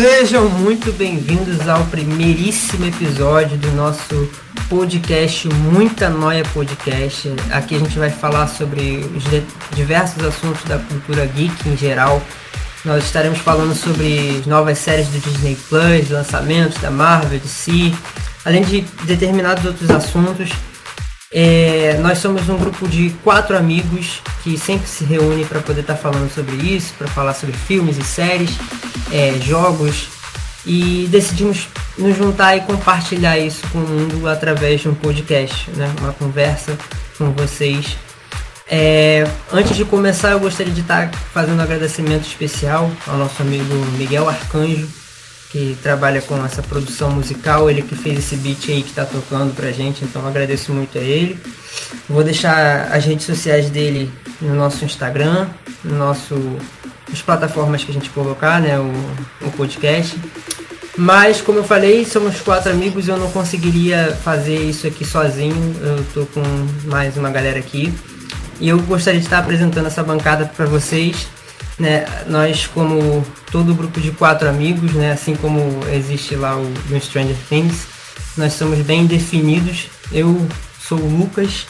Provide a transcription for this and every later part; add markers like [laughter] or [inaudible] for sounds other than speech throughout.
Sejam muito bem-vindos ao primeiríssimo episódio do nosso podcast Muita Noia Podcast. Aqui a gente vai falar sobre os diversos assuntos da cultura geek em geral. Nós estaremos falando sobre novas séries do Disney Plus, lançamentos da Marvel, DC, além de determinados outros assuntos. É, nós somos um grupo de quatro amigos que sempre se reúne para poder estar tá falando sobre isso, para falar sobre filmes e séries, é, jogos e decidimos nos juntar e compartilhar isso com o mundo através de um podcast, né? uma conversa com vocês. É, antes de começar, eu gostaria de estar fazendo um agradecimento especial ao nosso amigo Miguel Arcanjo, que trabalha com essa produção musical, ele que fez esse beat aí que está tocando pra gente, então agradeço muito a ele. Vou deixar as redes sociais dele no nosso Instagram, no nosso as plataformas que a gente colocar, né, o, o podcast. Mas como eu falei, somos quatro amigos, eu não conseguiria fazer isso aqui sozinho. Eu tô com mais uma galera aqui. E eu gostaria de estar apresentando essa bancada para vocês né, nós como todo grupo de quatro amigos, né, assim como existe lá o, no Stranger Things, nós somos bem definidos. Eu sou o Lucas.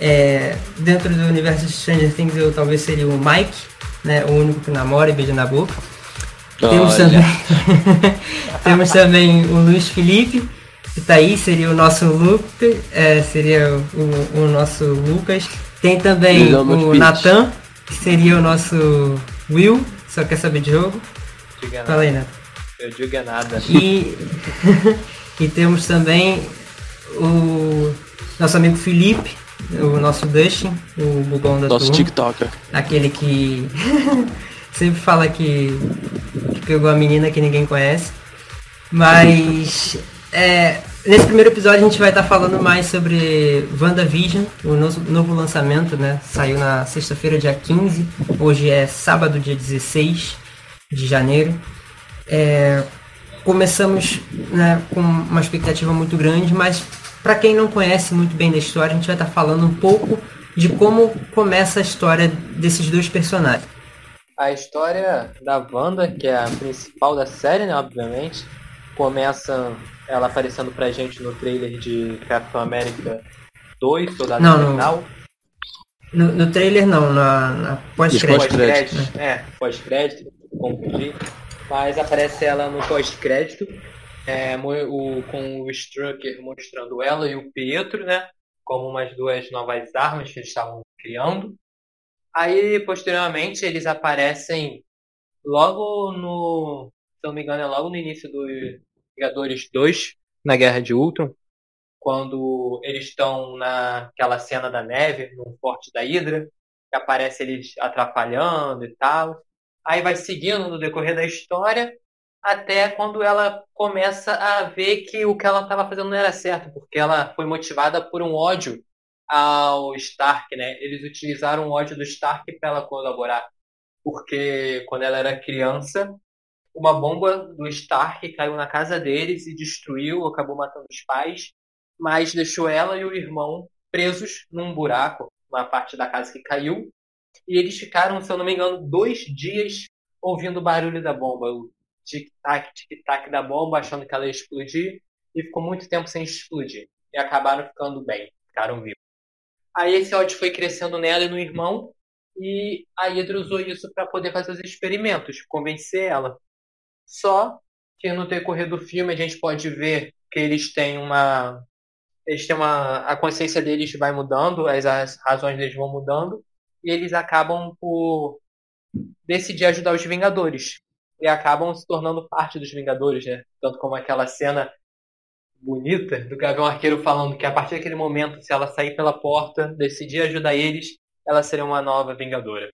É, dentro do universo de Stranger Things eu talvez seria o Mike, né, o único que namora e beija na boca. Temos também, [laughs] temos também o Luiz Felipe, que tá aí, seria o nosso Lucas, é, seria o, o, nosso Lucas. Tem também o Natan, que seria o nosso Will, só quer saber de jogo? Diga Fala aí, Neto. Eu digo nada. E, [laughs] e temos também o nosso amigo Felipe, o nosso Dustin, o bugão da Nosso turma. TikToker. Aquele que [laughs] sempre fala que, que pegou a menina que ninguém conhece. Mas é, Nesse primeiro episódio a gente vai estar falando mais sobre WandaVision, o novo, novo lançamento, né? Saiu na sexta-feira, dia 15. Hoje é sábado, dia 16 de janeiro. É, começamos né, com uma expectativa muito grande, mas para quem não conhece muito bem da história, a gente vai estar falando um pouco de como começa a história desses dois personagens. A história da Wanda, que é a principal da série, né, obviamente, começa ela aparecendo pra gente no trailer de Capitão América 2, Soldado não, Invernal. No, no trailer não, na, na pós-crédito. Pós-crédito, né? é, pós-crédito, confundi. Mas aparece ela no pós-crédito, é, o, com o Strucker mostrando ela e o Pietro, né? Como umas duas novas armas que eles estavam criando. Aí, posteriormente, eles aparecem logo no. Se não me engano, é logo no início do, Vingadores 2, na Guerra de Ultron, quando eles estão naquela cena da neve, no Forte da Hydra, que aparece eles atrapalhando e tal. Aí vai seguindo no decorrer da história, até quando ela começa a ver que o que ela estava fazendo não era certo, porque ela foi motivada por um ódio ao Stark, né? Eles utilizaram o ódio do Stark para ela colaborar, porque quando ela era criança, uma bomba do Stark caiu na casa deles e destruiu, acabou matando os pais, mas deixou ela e o irmão presos num buraco, uma parte da casa que caiu. E eles ficaram, se eu não me engano, dois dias ouvindo o barulho da bomba, o tic-tac, tic-tac da bomba, achando que ela ia explodir, e ficou muito tempo sem explodir. E acabaram ficando bem, ficaram vivos. Aí esse ódio foi crescendo nela e no irmão, e a Hydra usou isso para poder fazer os experimentos, convencer ela. Só que no decorrer do filme a gente pode ver que eles têm uma. Eles têm uma. A consciência deles vai mudando, as, as razões deles vão mudando, e eles acabam por decidir ajudar os Vingadores. E acabam se tornando parte dos Vingadores, né? Tanto como aquela cena bonita do Gavião Arqueiro falando que a partir daquele momento, se ela sair pela porta, decidir ajudar eles, ela seria uma nova Vingadora.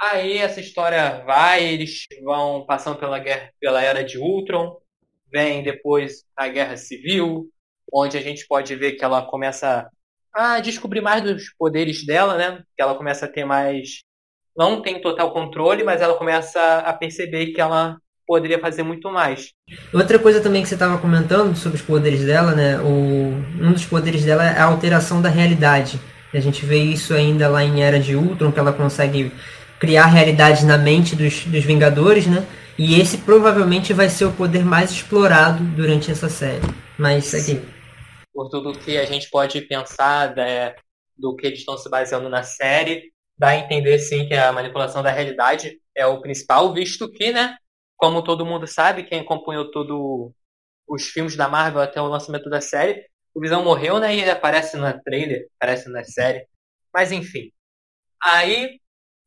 Aí essa história vai, eles vão passando pela guerra, pela era de Ultron, vem depois a guerra civil, onde a gente pode ver que ela começa a descobrir mais dos poderes dela, né? Que ela começa a ter mais não tem total controle, mas ela começa a perceber que ela poderia fazer muito mais. Outra coisa também que você estava comentando sobre os poderes dela, né? O, um dos poderes dela é a alteração da realidade. A gente vê isso ainda lá em Era de Ultron, que ela consegue criar realidade na mente dos, dos Vingadores, né? E esse provavelmente vai ser o poder mais explorado durante essa série. Mas aqui. Por tudo que a gente pode pensar né, do que eles estão se baseando na série, dá a entender sim que a manipulação da realidade é o principal, visto que, né, como todo mundo sabe, quem acompanhou todos os filmes da Marvel até o lançamento da série, o Visão morreu, né, e ele aparece na trailer, aparece na série. Mas enfim. Aí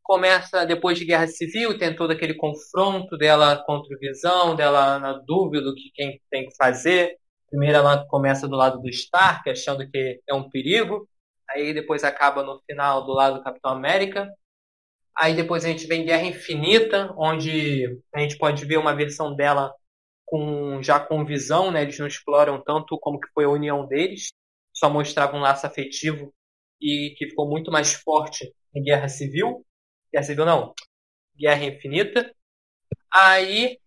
começa, depois de Guerra Civil, tem todo aquele confronto dela contra o Visão, dela na dúvida do que quem tem que fazer. Primeiro ela começa do lado do Stark, achando que é um perigo. Aí depois acaba no final do lado do Capitão América. Aí depois a gente vem Guerra Infinita, onde a gente pode ver uma versão dela com já com visão, né? Eles não exploram tanto como que foi a união deles, só mostravam um laço afetivo e que ficou muito mais forte em Guerra Civil. Guerra Civil não, Guerra Infinita. Aí,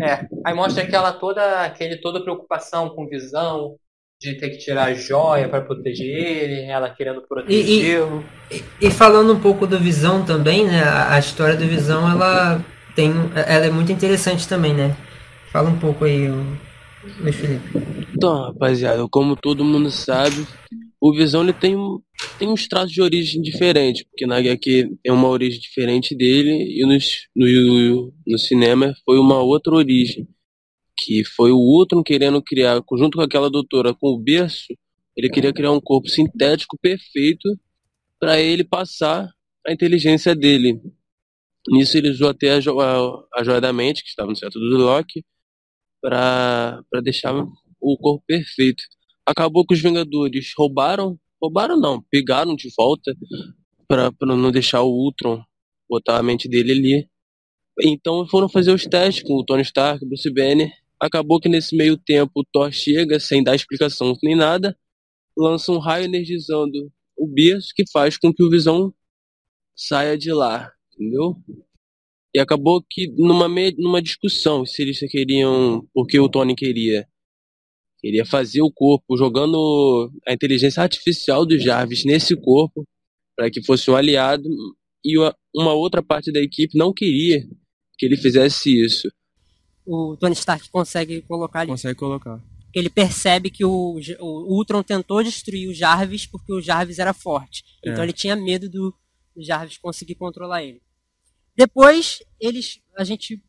é, aí mostra aquela toda, aquele toda preocupação com visão, de ter que tirar a joia para proteger ele, ela querendo protegê-lo. E, e, e, falando um pouco do Visão também, né? A, a, história do Visão, ela tem, ela é muito interessante também, né? Fala um pouco aí, Luiz Felipe. Então, rapaziada, como todo mundo sabe, o Visão ele tem, tem uns traços de origem diferentes, porque na HQ é uma origem diferente dele e nos, no, no cinema foi uma outra origem que foi o Ultron querendo criar, junto com aquela doutora, com o berço, ele queria criar um corpo sintético perfeito para ele passar a inteligência dele. Nisso ele usou até a, jo a joia da mente, que estava no centro do Loki, para deixar o corpo perfeito. Acabou que os Vingadores roubaram, roubaram não, pegaram de volta para não deixar o Ultron botar a mente dele ali. Então foram fazer os testes com o Tony Stark, Bruce Banner, Acabou que nesse meio tempo o Thor chega, sem dar explicação nem nada, lança um raio energizando o berço que faz com que o Visão saia de lá, entendeu? E acabou que numa, numa discussão se eles queriam, porque o Tony queria, queria fazer o corpo jogando a inteligência artificial do Jarvis nesse corpo para que fosse um aliado e uma outra parte da equipe não queria que ele fizesse isso o Tony Stark consegue colocar ali. Consegue colocar. Ele percebe que o, o Ultron tentou destruir o Jarvis porque o Jarvis era forte. É. Então ele tinha medo do, do Jarvis conseguir controlar ele. Depois, eles, a gente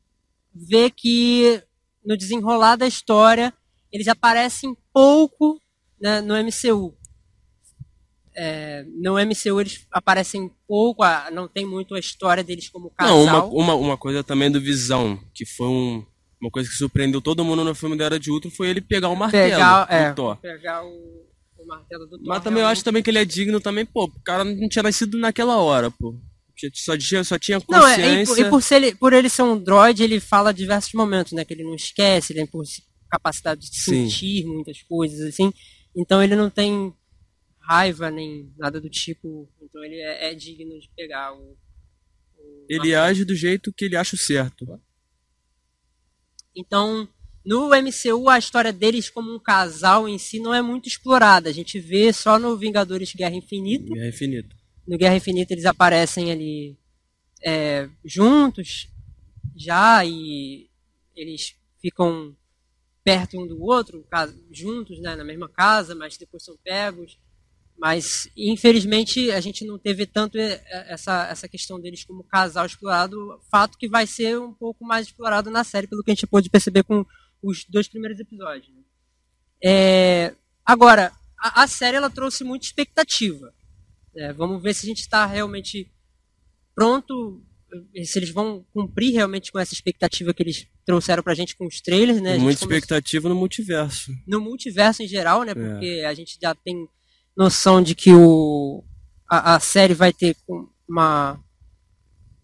vê que no desenrolar da história, eles aparecem pouco né, no MCU. É, no MCU eles aparecem pouco, não tem muito a história deles como casal. Não, uma, uma, uma coisa também do Visão, que foi um, uma coisa que surpreendeu todo mundo no filme da Era de Ultron foi ele pegar o martelo pegar, do é, Thor. Pegar o, o, martelo do Thor. Mas também eu acho também que ele é digno também, pô. O cara não tinha nascido naquela hora, pô. Só tinha, só tinha consciência. Não, é, e, por, e por, ele, por ele ser um droid, ele fala diversos momentos, né? Que ele não esquece, ele tem capacidade de Sim. sentir muitas coisas, assim. Então ele não tem raiva nem nada do tipo. Então ele é, é digno de pegar o. o ele age do jeito que ele acha certo. Então, no MCU, a história deles como um casal em si não é muito explorada. A gente vê só no Vingadores Guerra Infinita. Guerra Infinita. No Guerra Infinita eles aparecem ali é, juntos já e eles ficam perto um do outro, juntos né, na mesma casa, mas depois são pegos. Mas, infelizmente, a gente não teve tanto essa, essa questão deles como casal explorado, fato que vai ser um pouco mais explorado na série, pelo que a gente pôde perceber com os dois primeiros episódios. Né? É, agora, a, a, série ela trouxe muita expectativa. É, vamos ver se a gente está realmente pronto, se eles vão cumprir realmente com essa expectativa que eles trouxeram pra gente com os trailers, né? Muita expectativa no multiverso. No multiverso em geral, né? É. Porque é. a gente já tem noção de que o, a, a série vai ter uma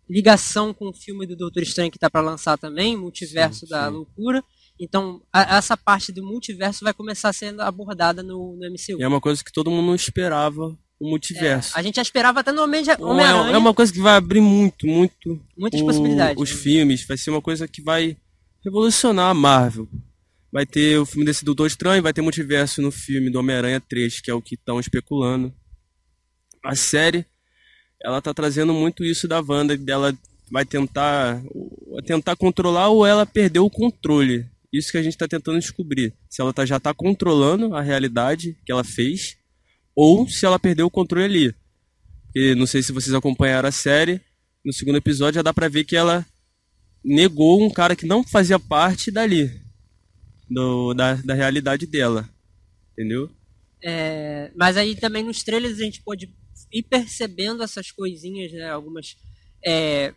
ligação com o filme do Doutor Estranho que está para lançar também, Multiverso sim, da sim. Loucura. Então, a, essa parte do multiverso vai começar sendo abordada no, no MCU. E é uma coisa que todo mundo não esperava, o multiverso. É, a gente já esperava até no Homem-Aranha. É, é uma coisa que vai abrir muito, muito. Muitas o, possibilidades. Os né? filmes, vai ser uma coisa que vai revolucionar a Marvel. Vai ter o filme desse Doutor Estranho, vai ter multiverso no filme do Homem-Aranha 3, que é o que estão especulando. A série, ela tá trazendo muito isso da Wanda, dela vai tentar tentar controlar ou ela perdeu o controle. Isso que a gente está tentando descobrir. Se ela tá, já está controlando a realidade que ela fez ou se ela perdeu o controle ali. E não sei se vocês acompanharam a série. No segundo episódio já dá pra ver que ela negou um cara que não fazia parte dali. Do, da, da realidade dela. Entendeu? É, mas aí também nos trailers a gente pode ir percebendo essas coisinhas, né? Algumas. É?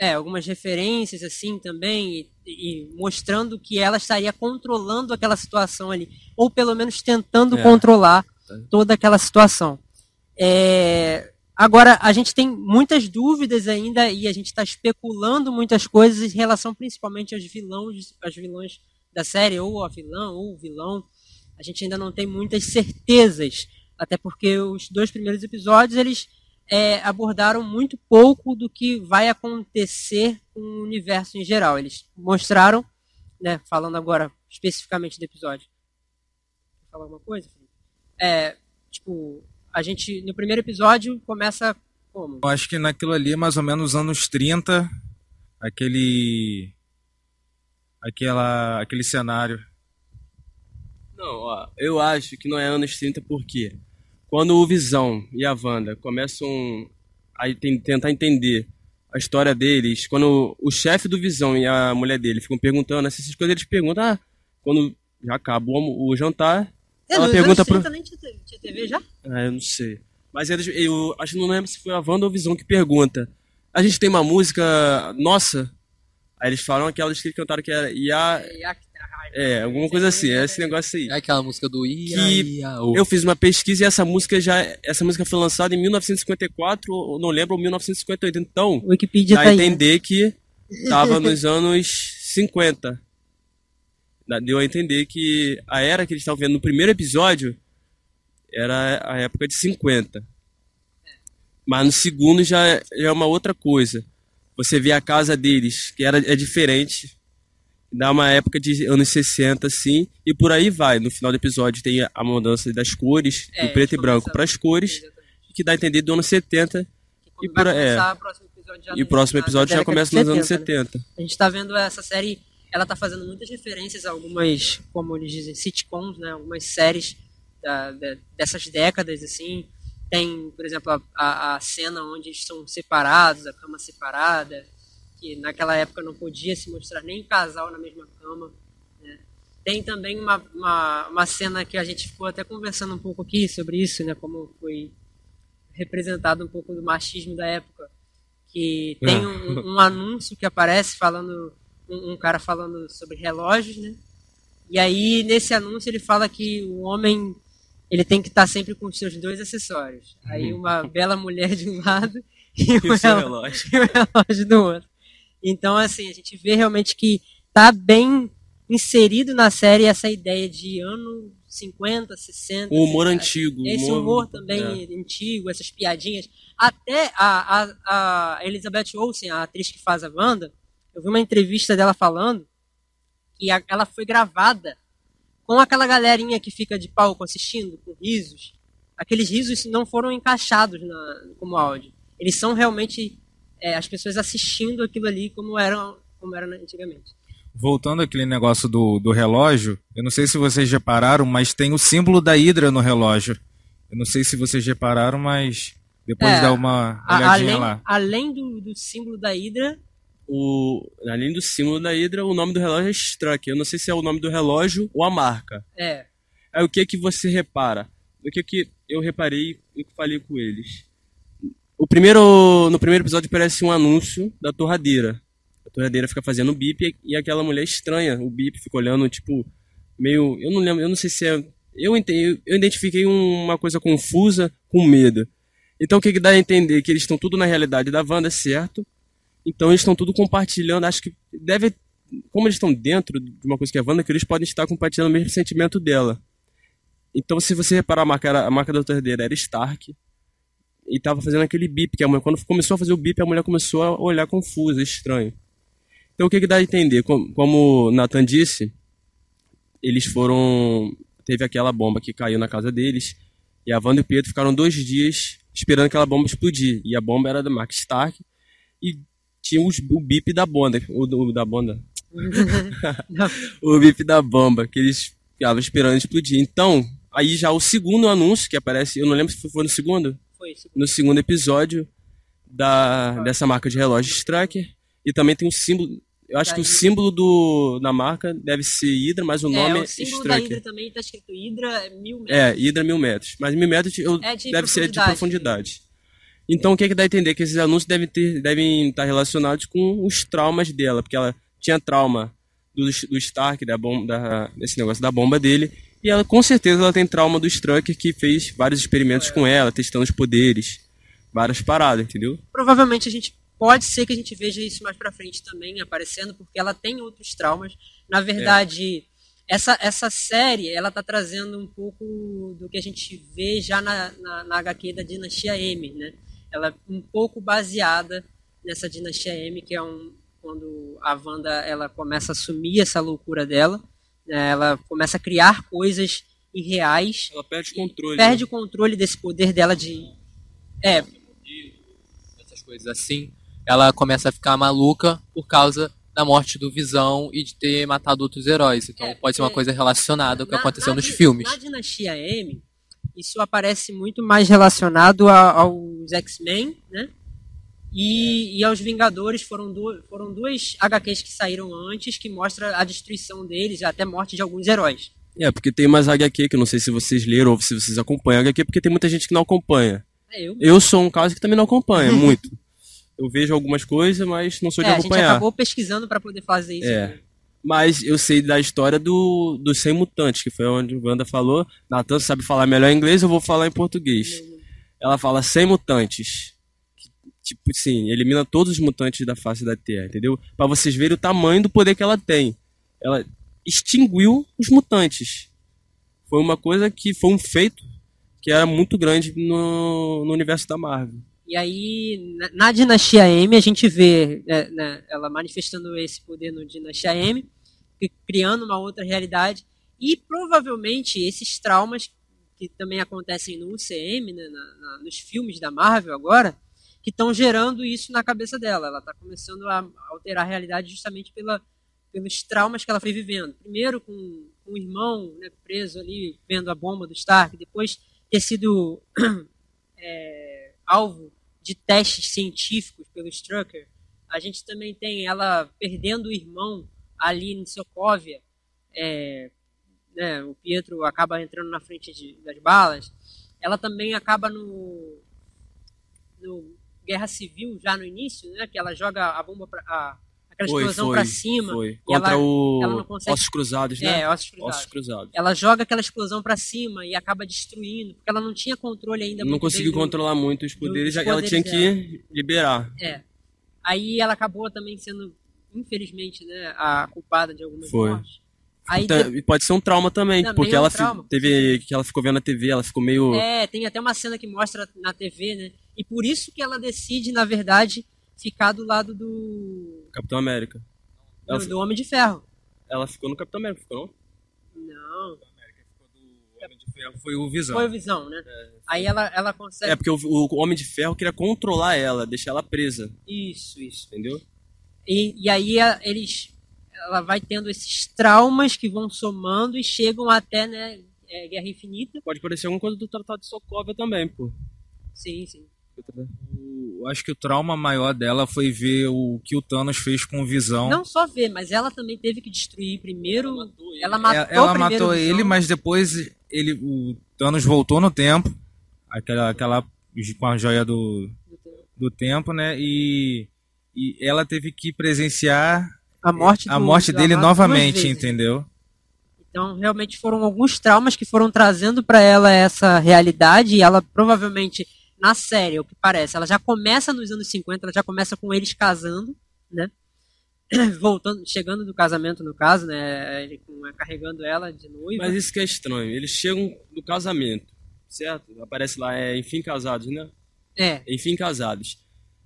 É, algumas referências assim também, e, e, mostrando que ela estaria controlando aquela situação ali, ou pelo menos tentando é. controlar toda aquela situação. É, agora, a gente tem muitas dúvidas ainda e a gente está especulando muitas coisas em relação principalmente aos vilões, aos vilões da série, ou a vilã, ou o vilão. A gente ainda não tem muitas certezas, até porque os dois primeiros episódios eles é, abordaram muito pouco do que vai acontecer com o universo em geral. Eles mostraram, né, falando agora especificamente do episódio. Quer falar alguma coisa? É, tipo, a gente, no primeiro episódio, começa como? Eu acho que naquilo ali, mais ou menos anos 30, aquele. aquela, aquele cenário. Não, ó, eu acho que não é anos 30 porque quando o Visão e a Wanda começam a tentar entender a história deles, quando o chefe do Visão e a mulher dele ficam perguntando essas coisas, eles perguntam, ah, quando já acabou o jantar, é, ela pergunta pro... nem tinha TV já? Ah, eu não sei. Mas eles, eu acho que não lembro se foi a Wanda ou a Visão que pergunta. A gente tem uma música nossa. Aí eles falam aquela que cantaram que era Ia. É, alguma coisa assim, é esse negócio aí. É aquela música do Ia, que Ia, Eu fiz uma pesquisa e essa música já. Essa música foi lançada em 1954, ou não lembro, ou 1958. Então, Wikipedia dá tá a entender aí. que tava [laughs] nos anos 50 deu a entender que a era que eles estavam vendo no primeiro episódio era a época de 50. Mas no segundo já, já é uma outra coisa. Você vê a casa deles, que era, é diferente. Dá uma época de anos 60, assim, e por aí vai. No final do episódio tem a mudança das cores, é, do preto e branco para as cores, exatamente. que dá a entender do ano 70. E por, é, e o próximo episódio já começa nos 70, anos 70. Né? A gente está vendo essa série ela está fazendo muitas referências a algumas, como eles dizem, sitcoms, né? Algumas séries da, da, dessas décadas, assim. Tem, por exemplo, a, a, a, cena onde eles são separados, a cama separada, que naquela época não podia se mostrar nem casal na mesma cama. Né? Tem também uma, uma, uma cena que a gente ficou até conversando um pouco aqui sobre isso, né? Como foi representado um pouco do machismo da época. Que tem é. um, um anúncio que aparece falando um, um cara falando sobre relógios, né? E aí, nesse anúncio, ele fala que o homem ele tem que estar sempre com os seus dois acessórios. Aí uhum. uma bela mulher de um lado [laughs] e, um relógio. e um relógio do outro. Então, assim, a gente vê realmente que tá bem inserido na série essa ideia de ano 50, 60. O humor antigo. Esse humor, humor também é. antigo, essas piadinhas. Até a, a, a Elizabeth Olsen, a atriz que faz a Wanda, eu vi uma entrevista dela falando que a, ela foi gravada com aquela galerinha que fica de palco assistindo, com risos. Aqueles risos não foram encaixados na, como áudio. Eles são realmente é, as pessoas assistindo aquilo ali como eram como era antigamente. Voltando aquele negócio do, do relógio, eu não sei se vocês repararam, mas tem o símbolo da Hidra no relógio. Eu não sei se vocês repararam, mas depois é, dá uma olhadinha além, lá. Além do, do símbolo da Hidra, o, além do símbolo da Hydra, o nome do relógio é Struck. Eu não sei se é o nome do relógio ou a marca. É. É o que que você repara? O que que eu reparei e falei com eles? O primeiro, no primeiro episódio aparece um anúncio da torradeira. A torradeira fica fazendo bip e aquela mulher estranha. O bip fica olhando, tipo, meio. Eu não lembro, eu não sei se é. Eu, entendi, eu identifiquei uma coisa confusa com medo. Então o que, que dá a entender? Que eles estão tudo na realidade da Wanda, certo? Então eles estão tudo compartilhando. Acho que deve. Como eles estão dentro de uma coisa que é a Wanda, que eles podem estar compartilhando o mesmo sentimento dela. Então, se você reparar, a marca, a marca da outra herdeira era Stark. E tava fazendo aquele bip, que a mulher, quando começou a fazer o bip, a mulher começou a olhar confusa, estranho. Então, o que, que dá a entender? Como, como Nathan disse, eles foram. Teve aquela bomba que caiu na casa deles. E a Wanda e o Pedro ficaram dois dias esperando aquela bomba explodir. E a bomba era da Mark Stark e tinha os, o bip da bomba, o, o da bomba. [laughs] o bip da bomba, que eles ficavam esperando explodir. Então, aí já o segundo anúncio que aparece, eu não lembro se foi no segundo? Foi. No segundo episódio da, dessa marca de relógio Stracker. E também tem um símbolo, eu acho que o símbolo do, da marca deve ser Hydra, mas o nome é, o símbolo da Hydra também tá escrito Hydra mil metros. É, Hydra mil metros. Mas mil metros eu, É de deve ser de profundidade. Então o que, que dá a entender? Que esses anúncios devem, ter, devem estar relacionados com os traumas dela, porque ela tinha trauma do, do Stark, da bomba, da, desse negócio da bomba dele, e ela com certeza ela tem trauma do Strucker que fez vários experimentos com ela, testando os poderes, várias paradas, entendeu? Provavelmente a gente pode ser que a gente veja isso mais pra frente também aparecendo, porque ela tem outros traumas. Na verdade, essa, essa série, ela tá trazendo um pouco do que a gente vê já na, na, na HQ da Dinastia M, né? Ela é um pouco baseada nessa Dinastia M, que é um quando a Wanda ela começa a assumir essa loucura dela? Ela começa a criar coisas irreais, Ela perde o controle. perde o controle desse poder dela de é, essas coisas assim, ela começa a ficar maluca por causa da morte do Visão e de ter matado outros heróis. Então É, pode ser uma é, coisa relacionada ao que Na- aconteceu na nos filmes. Na Dinastia M, isso aparece muito mais relacionado a- aos X-Men, né? E, e aos Vingadores foram, du foram duas HQs que saíram antes que mostra a destruição deles, até morte de alguns heróis. É, porque tem umas HQ que eu não sei se vocês leram ou se vocês acompanham HQ, porque tem muita gente que não acompanha. É, eu, Eu sou um caso que também não acompanha [laughs] muito. Eu vejo algumas coisas, mas não sou de é, a gente acompanhar. acabou pesquisando para poder fazer isso. É. Mas eu sei da história do, dos 100 mutantes, que foi onde o Wanda falou. Natan sabe falar melhor inglês, eu vou falar em português. Ela fala 100 mutantes. Tipo assim, elimina todos os mutantes da face da Terra, entendeu? Pra vocês verem o tamanho do poder que ela tem. Ela extinguiu os mutantes. Foi uma coisa que foi um feito que era muito grande no, no universo da Marvel. E aí, na, na Dinastia M, a gente vê né, né, ela manifestando esse poder no Dinastia M, cri- criando uma outra realidade. E provavelmente esses traumas que também acontecem no UCM, né, na- na- nos filmes da Marvel agora, que estão gerando isso na cabeça dela. Ela está começando a alterar a realidade justamente pela, pelos traumas que ela foi vivendo. Primeiro com, com o irmão né, preso ali, vendo a bomba do Stark, depois ter sido [clears throat] é, alvo de testes científicos pelo Strucker. A gente também tem ela perdendo o irmão ali em Sokovia. É, né, o Pietro acaba entrando na frente de- das balas. Ela também acaba no, no Guerra Civil, já no início, né, que ela joga a bomba pra, a, aquela Foi, explosão para cima. Foi. Contra ela- o ela consegue- Ossos Cruzados, né? É, ossos cruzados. Ossos Cruzados. Ela joga aquela explosão para cima e acaba destruindo, porque ela não tinha controle ainda. não conseguiu do- controlar muito os poderes, dos ela tinha poderes que liberar. É. Aí ela acabou também sendo, infelizmente, né, a culpada de algumas Foi. mortes. Aí pode ser um trauma também, Também porque é um ela trauma. teve que ela ficou vendo a TV, ela ficou meio É, tem até uma cena que mostra na TV, né? E por isso que ela decide, na verdade, ficar do lado do, Capitão América. Ela, do, Homem de Ferro. ela ficou no Capitão América, ficou não? Não, Homem de Ferro foi o Visão. foi o Visão, né? Aí ela, ela consegue. É porque o, o Homem de Ferro queria controlar ela, deixar ela presa, Isso, isso. entendeu? E, e aí a- eles, ela vai tendo esses traumas que vão somando e chegam até, né, é, Guerra Infinita. Pode parecer alguma coisa do Tratado de Sokovia também, pô. Sim, sim. O- acho que o trauma maior dela foi ver o que o Thanos fez com o Visão. Não só ver, mas ela também teve que destruir primeiro. Ela matou, É, ela matou o Visão. ele, mas depois ele, o Thanos voltou no tempo, aquela, aquela com a joia do, do tempo, né? E, e ela teve que presenciar a morte, a do- morte do dele novamente, entendeu? Então, realmente foram alguns traumas que foram trazendo pra ela essa realidade e ela provavelmente na série, o que parece, ela já começa nos anos 50, ela já começa com eles casando, né? [clears throat] Voltando, chegando do casamento no caso, né? Ele com- carregando ela de noiva. Mas isso que é estranho. Eles chegam no casamento, certo? Aparece lá, é enfim casados, né? É, Enfim casados.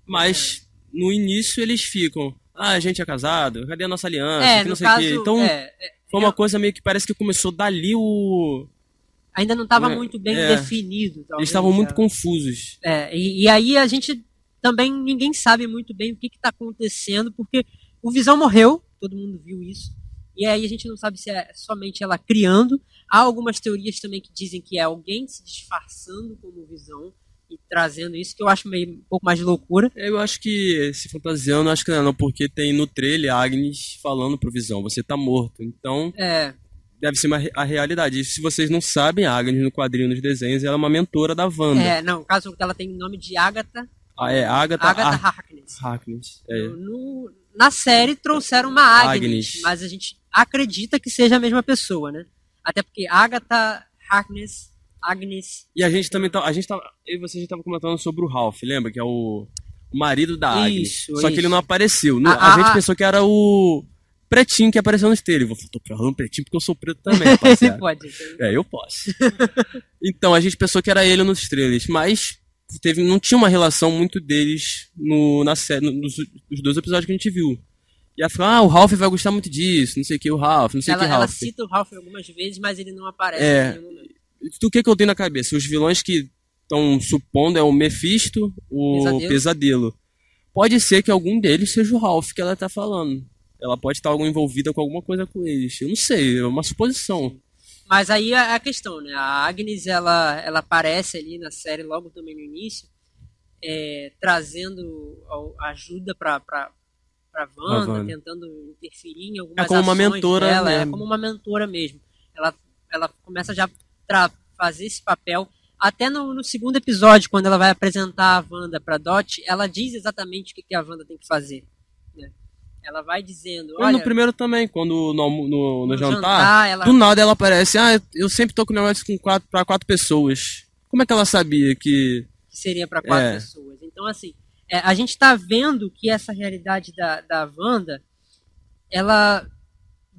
Mas no início eles ficam, ah, a gente é casado, cadê a nossa aliança? é que não sei o quê. Então é, é, foi uma coisa meio que parece que começou dali o ainda não estava É, muito bem é. definido. Eles talvez, estavam muito é. confusos. É, e, e aí a gente também ninguém sabe muito bem o que está acontecendo, porque o Visão morreu, todo mundo viu isso. E aí a gente não sabe se é somente ela criando. Há algumas teorias também que dizem que é alguém se disfarçando como Visão e trazendo isso, que eu acho meio um pouco mais de loucura. Eu acho que, se fantasiando, acho que não, é não, porque tem no trailer a Agnes falando pro Visão, você tá morto. Então, É, deve ser a realidade. E se vocês não sabem, a Agnes no quadrinho, nos desenhos, ela é uma mentora da Wanda. é, não, caso ela tem o nome de Agatha, Ah, é, Agatha, Agatha Ar- Harkness. Harkness. É. No- na série trouxeram uma Agnes, Agnes. mas a gente acredita que seja a mesma pessoa, né? Até porque Agatha Harkness, Agnes, E a gente também tá, a gente tava, eu e você já tava comentando sobre o Ralph, lembra? Que é o, o marido da Agnes. Isso, Só que isso. ele não apareceu. No- A- a, a- gente pensou que era o pretinho que apareceu no trailer. Eu tô falando pretinho porque eu sou preto também, rapaziada. [laughs] pode. É, eu posso. [laughs] então, a gente pensou que era ele nos trailers, mas teve, não tinha uma relação muito deles no, na série, no- nos, nos dois episódios que a gente viu. E ela falou, ah, o Ralph vai gostar muito disso, não sei o que, o Ralph, não sei o Ela, que, ela Ralph. cita o Ralph algumas vezes, mas ele não aparece. É. Do que que eu tenho na cabeça? Os vilões que estão supondo é o Mephisto, o Pesadelo. Pesadelo. Pode ser que algum deles seja o Ralph que ela tá falando. Ela pode estar algo envolvida com alguma coisa com eles. Eu não sei, é uma suposição. Mas aí é a questão, né? A Agnes, ela, ela aparece ali na série logo também no início, é, trazendo ajuda pra, pra, pra Wanda, Wanda. tentando interferir em algumas É como uma mentora dela, é mesmo. como uma mentora mesmo. Ela, ela começa já a fazer esse papel. Até no, no segundo episódio, quando ela vai apresentar a Wanda pra Dot, ela diz exatamente o que, que a Wanda tem que fazer. Ela vai dizendo, olha, no primeiro também, quando no, no, no no jantar, ela... do nada ela aparece, ah, eu sempre tô com negócio com quatro, pra quatro pessoas. Como é que ela sabia que. que seria para quatro É. pessoas. Então, assim, é, a gente está vendo que essa realidade da, da Wanda, ela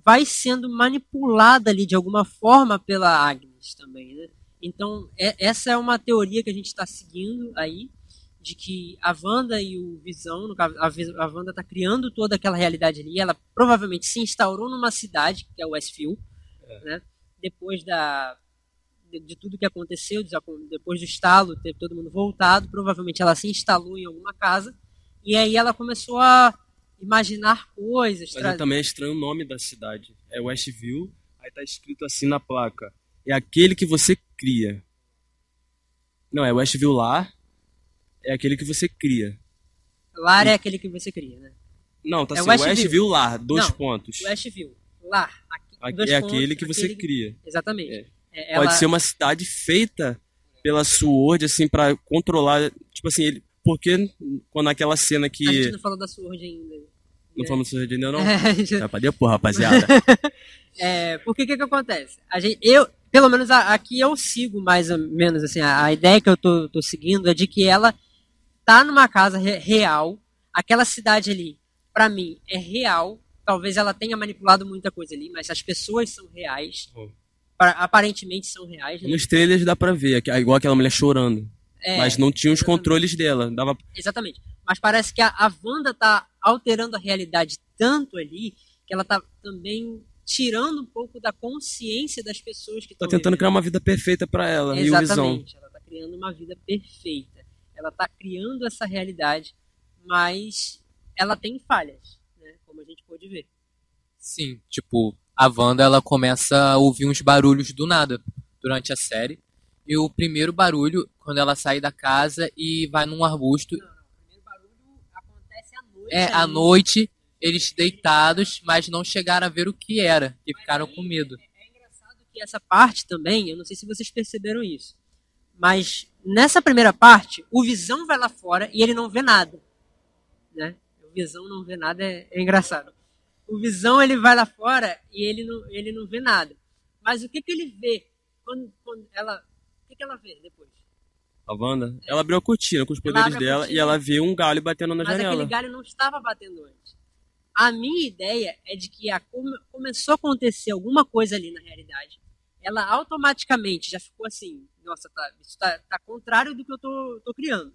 vai sendo manipulada ali de alguma forma pela Agnes também, né? Então, é- essa é uma teoria que a gente está seguindo aí, de que a Wanda e o Visão, no caso, a, Wanda está criando toda aquela realidade ali, ela provavelmente se instaurou numa cidade, que é Westview, né? Depois da, de, de tudo que aconteceu, depois do estalo, ter todo mundo voltado, provavelmente ela se instalou em alguma casa, e aí ela começou a imaginar coisas, Mas tra- é também é estranho o nome da cidade. É Westview, aí tá escrito assim na placa. É aquele que você cria. Não, é Westview lá. É aquele que você cria. Lar é aquele que você cria, né? Não, tá É assim, Westview. Westview lá, dois Não, pontos. Westview, lar. Aqui, é pontos, aquele que você aquele- cria. Exatamente. É. É, Pode ela- ser uma cidade feita pela Sword, assim, pra controlar. Tipo assim, ele. Porque quando aquela cena que. A gente não falou da Sword ainda. Não né? falamos Sword ainda, não? [laughs] É, a gente- É pra depois, rapaziada. [laughs] É, porque o que que acontece? A gente, eu, pelo menos aqui eu sigo mais ou menos assim, a, a ideia que eu tô, tô seguindo é de que ela tá numa casa re- real, aquela cidade ali, pra mim, é real. Talvez ela tenha manipulado muita coisa ali, mas as pessoas são reais. Hum. Pra- aparentemente são reais. né? Nos trailers dá pra ver, que- igual aquela mulher chorando. É, mas não tinha os exatamente. controles dela. Dava Exatamente. Mas parece que a, a Wanda tá alterando a realidade tanto ali que ela tá também tirando um pouco da consciência das pessoas que Tá estão tentando criar uma vida perfeita pra ela e o Visão. Exatamente. Ela tá criando uma vida perfeita. Ela tá criando essa realidade, mas ela tem falhas, né? Como a gente pode ver. Sim, tipo, a Wanda ela começa a ouvir uns barulhos do nada durante a série. E o primeiro barulho, quando ela sai da casa e vai num arbusto, Não, não. O primeiro barulho acontece à noite. é à noite, eles deitados, mas não chegaram a ver o que era, e ficaram com medo. É engraçado que essa parte também, eu não sei se vocês perceberam isso, mas nessa primeira parte, o Visão vai lá fora e ele não vê nada. Né? O Visão não vê nada, é, é engraçado. O Visão ele vai lá fora e ele não, ele não vê nada. Mas o que, que ele vê quando, quando ela. O que, que ela vê depois? A Wanda, ela abriu a cortina com os poderes dela e ela vê um galho batendo na Mas janela. aquele galho não estava batendo antes. A minha ideia é de que a, come- começou a acontecer alguma coisa ali na realidade. Ela automaticamente já ficou assim, nossa, tá, isso tá, tá contrário do que eu tô, tô criando.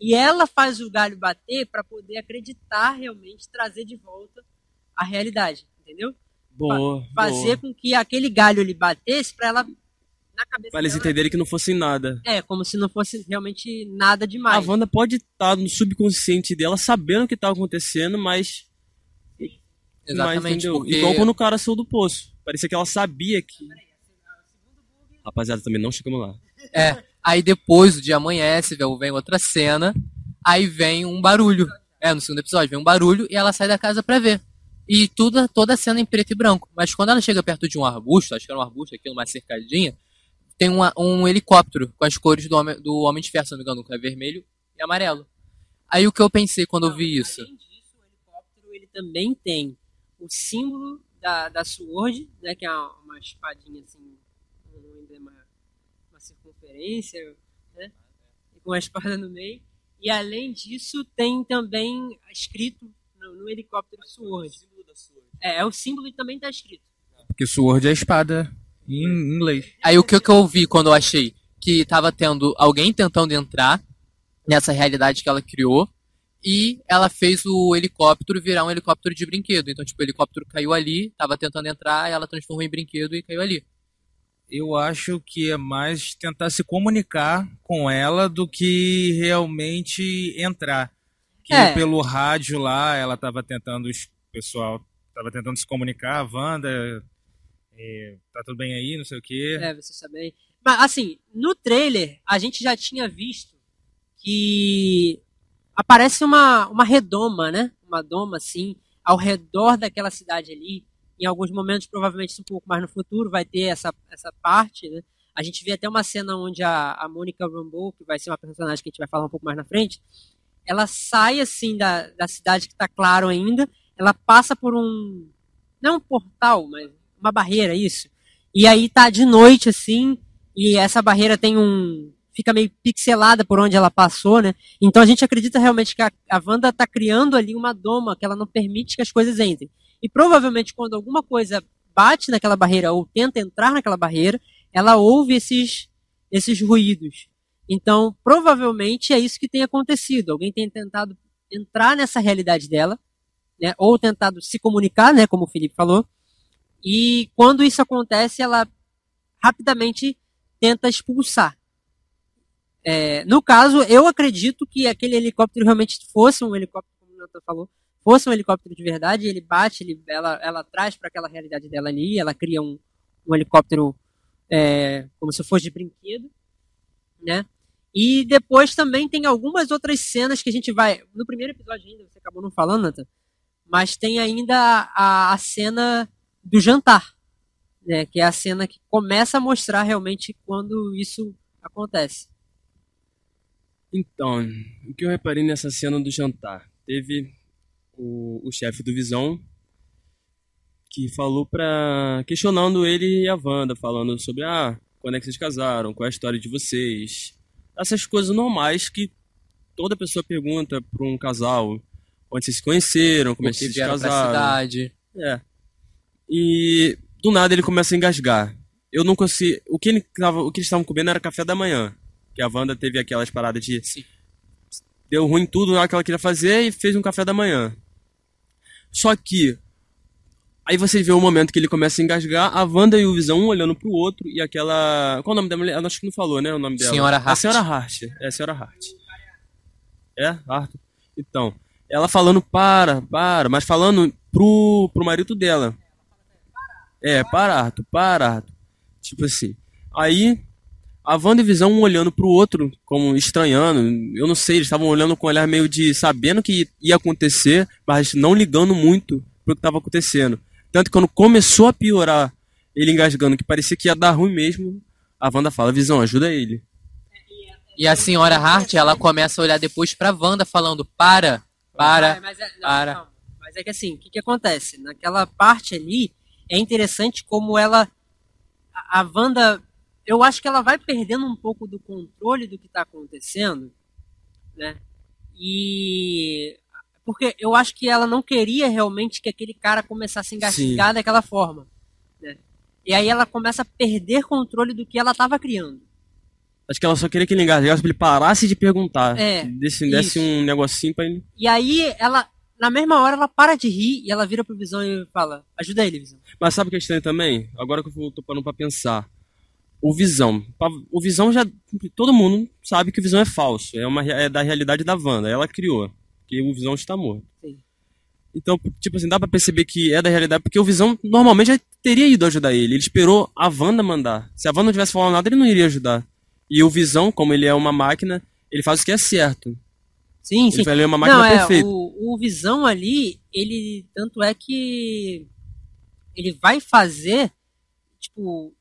E ela faz o galho bater para poder acreditar realmente, trazer de volta a realidade, entendeu? Boa, Fazer boa. com que aquele galho ele batesse para ela na cabeça Pra eles dela, entenderem que não fosse nada. É, como se não fosse realmente nada A demais. Wanda pode estar no subconsciente dela sabendo o que tá acontecendo, mas. mas, Exatamente, entendeu? porque... Igual quando o cara saiu do poço. Parecia que ela sabia que. Rapaziada, também não chegamos lá. É, aí depois o dia amanhece, vem outra cena, aí vem um barulho. É, no segundo episódio, vem um barulho e ela sai da casa pra ver. E tudo, toda a cena em preto e branco. Mas quando ela chega perto de um arbusto, acho que era um arbusto aqui, uma cercadinha, tem uma- um helicóptero com as cores do Homem, do Homem de Ferro, se não me engano, que é vermelho e amarelo. Aí o que eu pensei quando eu vi isso? Além disso, o helicóptero ele também tem o símbolo da, da Sword, né, que é uma, espadinha assim, uma circunferência, né, e com a espada no meio. E além disso, tem também escrito no, no helicóptero Sword. É, é o símbolo e também está escrito. Porque Sword é espada em inglês. Aí o que, que eu vi quando eu achei? Que tava tendo alguém tentando entrar nessa realidade que ela criou e ela fez o helicóptero virar um helicóptero de brinquedo. Então, tipo, o helicóptero caiu ali, tava tentando entrar, ela transformou em brinquedo e caiu ali. Eu acho que é mais tentar se comunicar com ela do que realmente entrar. Que É. pelo rádio lá, ela tava tentando, o pessoal tava tentando se comunicar, a Wanda, é, tá tudo bem aí, não sei o quê. É, você sabe. Mas, assim, no trailer, a gente já tinha visto que aparece uma, uma redoma, né? Uma doma, assim, ao redor daquela cidade ali. Em alguns momentos, provavelmente um pouco mais no futuro, vai ter essa, essa parte, né? A gente vê até uma cena onde a, a Mônica Rambeau, que vai ser uma personagem que a gente vai falar um pouco mais na frente, ela sai, assim, da, da cidade que tá claro ainda, ela passa por um... Não um portal, mas uma barreira, isso. E aí tá de noite, assim, e essa barreira tem um. fica meio pixelada por onde ela passou, né? Então a gente acredita realmente que a, a Wanda tá criando ali uma doma que ela não permite que as coisas entrem. E provavelmente quando alguma coisa bate naquela barreira ou tenta entrar naquela barreira, ela ouve esses, esses ruídos. Então, provavelmente é isso que tem acontecido. Alguém tem tentado entrar nessa realidade dela, né? Ou tentado se comunicar, né? Como o Felipe falou. E quando isso acontece, ela rapidamente tenta expulsar. É, no caso, eu acredito que aquele helicóptero realmente fosse um helicóptero, como o Nathan falou, fosse um helicóptero de verdade. Ele bate, ele, ela, ela traz para aquela realidade dela ali, ela cria um, um helicóptero é, como se fosse de brinquedo, né? E depois também tem algumas outras cenas que a gente vai. No primeiro episódio ainda, você acabou não falando, Nathan, mas tem ainda a, a cena do jantar, né? Que é a cena que começa a mostrar realmente quando isso acontece. Então, o que eu reparei nessa cena do jantar? Teve o, o chefe do Visão que falou pra. questionando ele e a Wanda, falando sobre ah, quando é que vocês casaram, qual é a história de vocês. Essas coisas normais que toda pessoa pergunta pra um casal. Onde vocês se conheceram, como é que vocês se vieram pra casaram. cidade. É. E do nada ele começa a engasgar. Eu não consigo. O que, ele tava, o que eles estavam comendo era café da manhã. Que a Wanda teve aquelas paradas de. Sim. Deu ruim tudo hora que ela queria fazer e fez um café da manhã. Só que. Aí você vê o momento que ele começa a engasgar, a Wanda e o Visão um olhando pro outro e aquela. Qual o nome da mulher? Acho que não falou, né? O nome dela. Senhora É a Hart. Senhora Hart. É a Senhora Hart. É? Hart. Então. Ela falando para, para, mas falando pro, pro marido dela. É, para, Arthur, para, Arthur. Tipo assim. Aí, a Wanda e Visão um olhando pro outro, como estranhando. Eu não sei, eles estavam olhando com um olhar meio de sabendo que ia acontecer, mas não ligando muito pro que estava acontecendo. Tanto que quando começou a piorar ele engasgando, que parecia que ia dar ruim mesmo, a Wanda fala, Visão, ajuda ele. E a senhora Hart, ela começa a olhar depois pra Wanda falando, para, para. Ah, mas, é, não, para. Mas é que assim, o que, que acontece? Naquela parte ali, é interessante como ela. A, a Wanda. Eu acho que ela vai perdendo um pouco do controle do que está acontecendo, né? E. Porque eu acho que ela não queria realmente que aquele cara começasse a engasgar daquela forma. Né? E aí ela começa a perder controle do que ela estava criando. Acho que ela só queria que ele engasgasse pra ele parasse de perguntar. É, Desse, desse um negocinho pra ele. E aí ela. Na mesma hora ela para de rir e ela vira pro Visão e fala: Ajuda ele, Visão. Mas sabe o que é estranho também? Agora que eu tô parando pra pensar. O Visão. O Visão já. Todo mundo sabe que o Visão é falso. É, uma, é da realidade da Wanda. Ela criou. Que o Visão está morto. Sim. Então, tipo assim, dá pra perceber que é da realidade, porque o Visão normalmente já teria ido ajudar ele. Ele esperou a Wanda mandar. Se a Wanda não tivesse falado nada, ele não iria ajudar. E o Visão, como ele é uma máquina, ele faz o que é certo. Sim, sim. Ele é uma máquina não, é, perfeita. O, o Visão ali, ele. Tanto é que. Ele vai fazer. Tipo.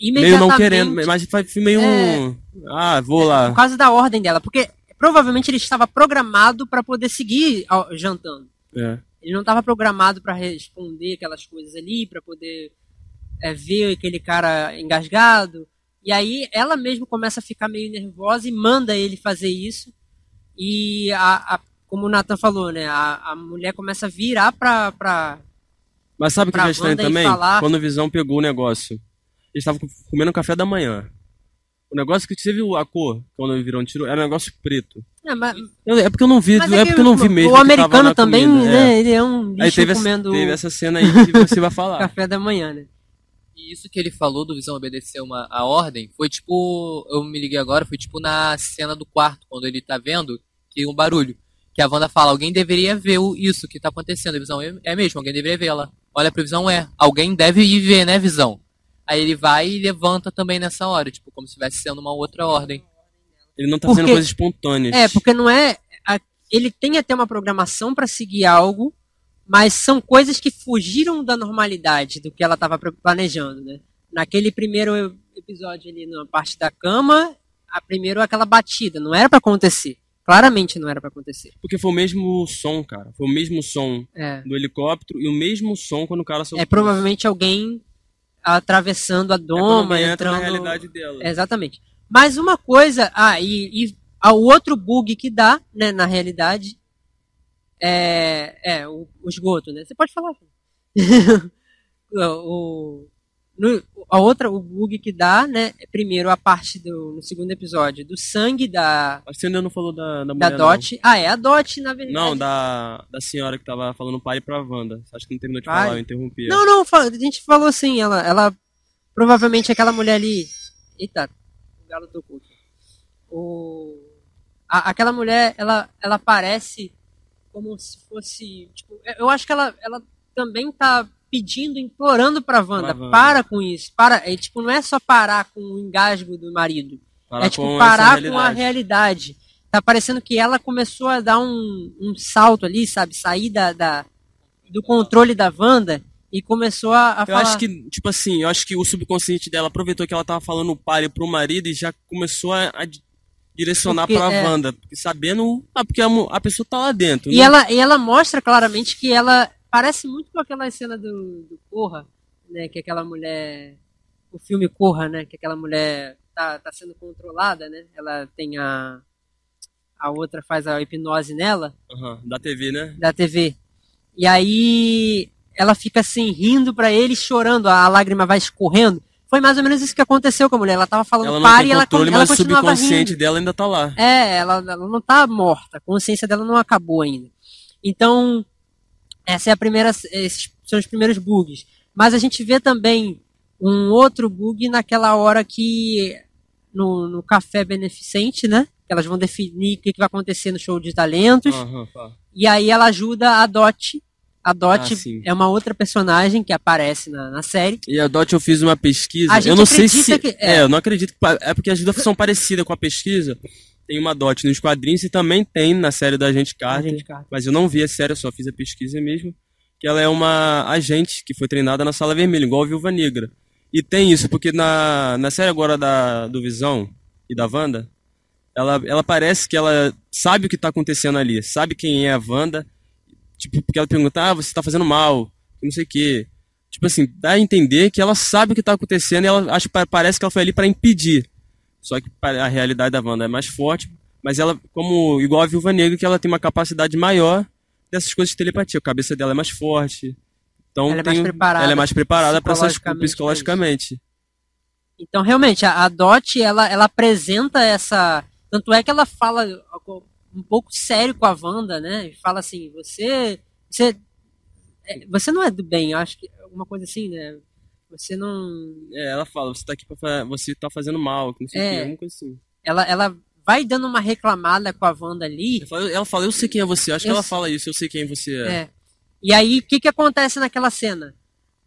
Meio não querendo, mas foi meio é, um. Ah, vou lá. Por causa da ordem dela. Porque provavelmente ele estava programado para poder seguir jantando. É. Ele não estava programado para responder aquelas coisas ali, para poder é, ver aquele cara engasgado. E aí ela mesmo começa a ficar meio nervosa e manda ele fazer isso. E a, a como o Nathan falou, né? A, a mulher começa a virar pra Mas sabe o que é estranho também? Falar... Quando o Visão pegou o negócio. Eles estavam comendo café da manhã. O negócio que você viu a cor quando virou um tiro era um negócio preto. É, mas... é porque eu não vi, é, é porque eu não vi mesmo. O americano também, comida, né? É. Ele é um bicho aí teve comendo. Essa, teve essa cena aí que você vai falar. [laughs] café da manhã, né? E isso que ele falou do Visão obedecer uma, a ordem foi tipo. Eu me liguei agora, foi tipo na cena do quarto, quando ele tá vendo que um barulho. Que a Wanda fala, alguém deveria ver isso que tá acontecendo. A Visão é, é mesmo, alguém deveria vê-la. Olha a Visão, é. Alguém deve ir ver, né, Visão? Aí ele vai e levanta também nessa hora, tipo, como se estivesse sendo uma outra ordem. Ele não tá porque, fazendo coisas espontâneas. É, porque não é. Ele tem até uma programação para seguir algo, mas são coisas que fugiram da normalidade do que ela estava planejando, né? Naquele primeiro episódio ali na parte da cama, a primeiro aquela batida, não era para acontecer. Claramente não era para acontecer. Porque foi o mesmo som, cara. Foi o mesmo som é. do helicóptero e o mesmo som quando o cara soltou. É provavelmente alguém atravessando a doma, é entrando na realidade dela. exatamente. Mas uma coisa, ah, e, e o outro bug que dá, né, na realidade, é, é o, o esgoto, né? Você pode falar. [laughs] o, no, a outra, o bug que dá, né? É primeiro a parte do no segundo episódio do sangue da. Você ainda não falou da, da mulher. Da Dot. Não. Ah, é a Dot, na verdade. Não, da, da senhora que tava falando pai pra Wanda. Acho que não terminou de pai. falar, eu interrompi. Não, não, a gente falou assim, ela, ela. Provavelmente aquela mulher ali. Eita, o galo tocou. O, a, aquela mulher, ela, ela parece como se fosse. Tipo, eu acho que ela, ela também tá pedindo, implorando pra Wanda, Wanda. para com isso. Para, é, tipo, não é só parar com o engasgo do marido. Para é tipo parar com a realidade. Tá parecendo que ela começou a dar um, um salto ali, sabe? Sair da, da, do controle da Wanda e começou a, a eu falar... acho que, tipo assim, eu acho que o subconsciente dela aproveitou que ela tava falando pare pro marido e já começou a, a direcionar porque, pra é... Wanda, sabendo, ah, porque a, a, pessoa tá lá dentro. E, né? ela, e ela mostra claramente que ela parece muito com aquela cena do, do Corra, né, que aquela mulher, o filme Corra, né, que aquela mulher tá, tá sendo controlada, né, ela tem a, a outra faz a hipnose nela. Uhum, da TV, né? Da TV. E aí ela fica assim, rindo para ele, chorando, a lágrima vai escorrendo. Foi mais ou menos isso que aconteceu com a mulher. Ela tava falando ela pare e ela, controle, ela mas o subconsciente rindo. dela ainda tá lá. É, ela, ela não tá morta. A consciência dela não acabou ainda. Então, essa é a primeira, esses são os primeiros bugs. Mas a gente vê também um outro bug naquela hora que no, no café beneficente, né? Elas vão definir o que, que vai acontecer no show de talentos. Uhum, tá. E aí ela ajuda a Dot a Dot ah, é uma outra personagem que aparece na, na, série. E a Dot eu fiz uma pesquisa. eu não sei se. Que, é. é. eu não acredito que. É porque as duas são parecidas com a pesquisa. Tem uma Dot nos quadrinhos e também tem na série da Agente Carter, Agente Carter. Mas eu não vi a série, eu só fiz a pesquisa mesmo. Que ela é uma agente que foi treinada na Sala Vermelha, igual a Viúva Negra. E tem isso, porque na, na série agora da, do Visão e da Wanda, ela, ela parece que ela sabe o que está acontecendo ali, sabe quem é a Wanda Tipo, porque ela pergunta, ah, você tá fazendo mal, não sei o quê. Tipo assim, dá a entender que ela sabe o que tá acontecendo e ela acho, parece que ela foi ali para impedir. Só que a realidade da Wanda é mais forte, mas ela, como igual a Viúva Negra, que ela tem uma capacidade maior dessas coisas de telepatia. A cabeça dela é mais forte. Então ela é tem, mais preparada, ela é mais preparada para essas psicologicamente. Então, realmente, a, a Dot, ela, ela apresenta essa. Tanto é que ela fala um pouco sério com a Wanda, né? E fala assim, você. Você, é, você não é do bem, eu acho que alguma coisa assim, né? Você não. É, ela fala, você tá aqui pra você tá fazendo mal, que não sei o É. que, alguma coisa assim. Ela, ela vai dando uma reclamada com a Wanda ali. Ela fala, ela fala, eu sei quem é você. Acho que Eu ela sei. fala isso, eu sei quem você é. É. E aí, o que, que acontece naquela cena?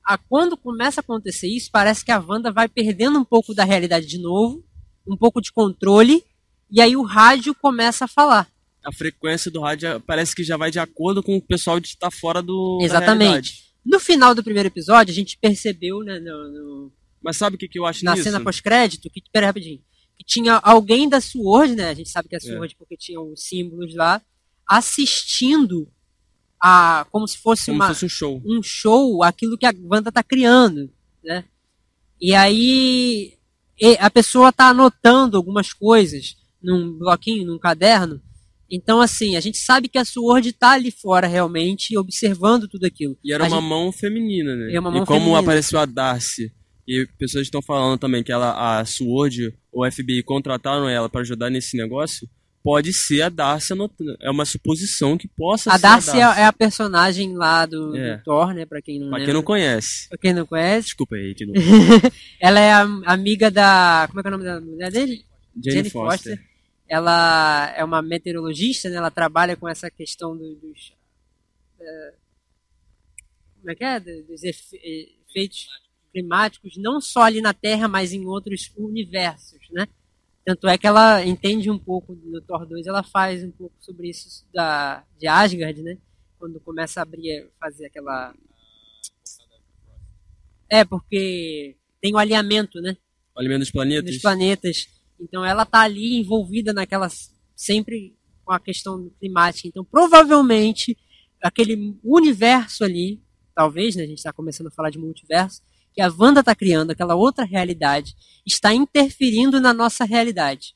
A, quando começa a acontecer isso, parece que a Wanda vai perdendo um pouco da realidade de novo, um pouco de controle, e aí o rádio começa a falar. A frequência do rádio parece que já vai de acordo com o pessoal de estar fora do. Exatamente. No final do primeiro episódio, a gente percebeu, né, no- no, Mas sabe o que, que eu acho na nisso? cena pós-crédito, que, pera rapidinho, que tinha alguém da SWORD, né, a gente sabe que é a SWORD porque tinha os símbolos lá, assistindo a, como se fosse Como uma, se fosse um show. um show aquilo que a Wanda tá criando, né? E aí e- a pessoa tá anotando algumas coisas num bloquinho, num caderno. Então, assim, a gente sabe que a Sword tá ali fora realmente, observando tudo aquilo. E era A uma gente- mão feminina, né? É mão e como feminina. apareceu a Darcy, e pessoas estão falando também que ela, a SWORD ou a FBI contrataram ela para ajudar nesse negócio, pode ser a Darcy anotando. É uma suposição que possa A ser Darcy a é, Darcy. é a personagem lá do, do É. Thor, né? Pra quem não Pra lembra. quem não conhece. Pra quem não conhece. Desculpa aí, de novo. [laughs] Ela é a amiga da. Como é que é o nome da mulher dele? Jane, Jane Foster. Foster. Ela é uma meteorologista, né? Ela trabalha com essa questão do- dos. eh, como é que é? Do- Dos efe- efeitos climáticos, não só ali na Terra, mas em outros universos, né? Tanto é que ela entende um pouco no Thor 2, ela faz um pouco sobre isso da, de Asgard, né? Quando começa a abrir, fazer aquela. É, porque tem o alinhamento, né? O Alimento dos Planetas. dos planetas. Então ela tá ali envolvida naquelas sempre com a questão climática. Então provavelmente aquele universo ali, talvez, né, a gente está começando a falar de multiverso, que a Wanda está criando, aquela outra realidade, está interferindo na nossa realidade.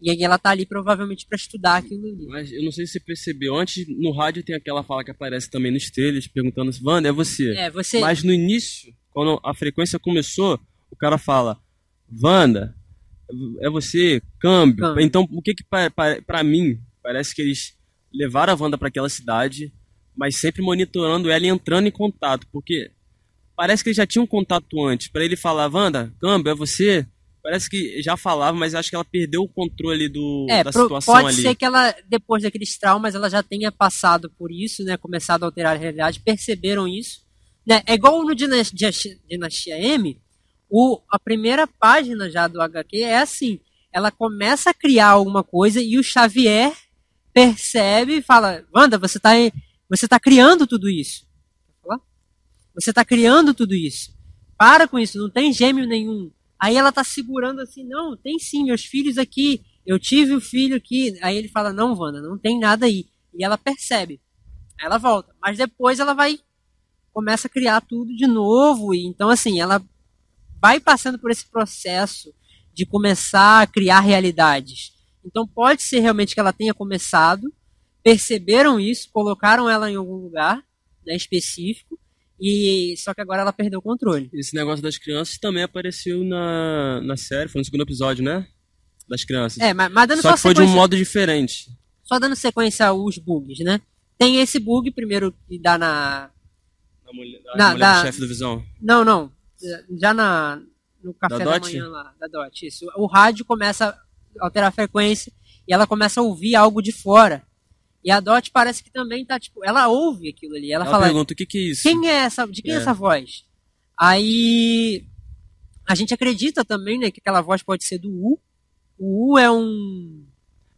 E aí ela tá ali provavelmente para estudar aquilo ali. Mas eu não sei se você percebeu, antes no rádio tem aquela fala que aparece também nos trailers, perguntando se Wanda, é você. É, você Mas no início, quando a frequência começou, o cara fala, Wanda, é você, câmbio. Câmbio. Então, o que que pa- pa- pra mim, parece que eles levaram a Wanda pra aquela cidade, mas sempre monitorando ela e entrando em contato, porque parece que eles já tinham contato antes. Pra ele falar, Wanda, câmbio, é você? Parece que já falava, mas acho que ela perdeu o controle do, É, da situação pode ali. ser que ela, depois daqueles traumas, ela já tenha passado por isso, né? Começado a alterar a realidade, perceberam isso. Né? É igual no Dinas- Dinastia, Dinastia M, o, a primeira página já do HQ é assim. Ela começa a criar alguma coisa e o Xavier percebe e fala, Wanda, você tá, em- você tá criando tudo isso. Você tá criando tudo isso. Para com isso, não tem gêmeo nenhum. Aí ela tá segurando assim, não, tem sim, meus filhos aqui. Eu tive o filho aqui. Aí ele fala, não, Wanda, não tem nada aí. E ela percebe. Aí ela volta. Mas depois ela vai, começa a criar tudo de novo. E então, assim, ela vai passando por esse processo de começar a criar realidades. Então pode ser realmente que ela tenha começado, perceberam isso, colocaram ela em algum lugar né, específico, e só que agora ela perdeu o controle. Esse negócio das crianças também apareceu na, na série, foi no segundo episódio, né? Das crianças. É, mas, mas dando Só só, que foi de um modo diferente. só dando sequência aos bugs, né? Tem esse bug primeiro que dá na. Da mulher, Na- mulher da- do chefe do Visão. Não, não. Já na, no café Da da, manhã lá, da Dot. Isso. O rádio começa a alterar a frequência e ela começa a ouvir algo de fora. E a Dot parece que também tá, tipo, ela ouve aquilo ali. Ela, Ela, fala, pergunta o que, que é isso. quem é essa, de quem é. É. essa voz? Aí a gente acredita também, né, que aquela voz pode ser do U. O U é um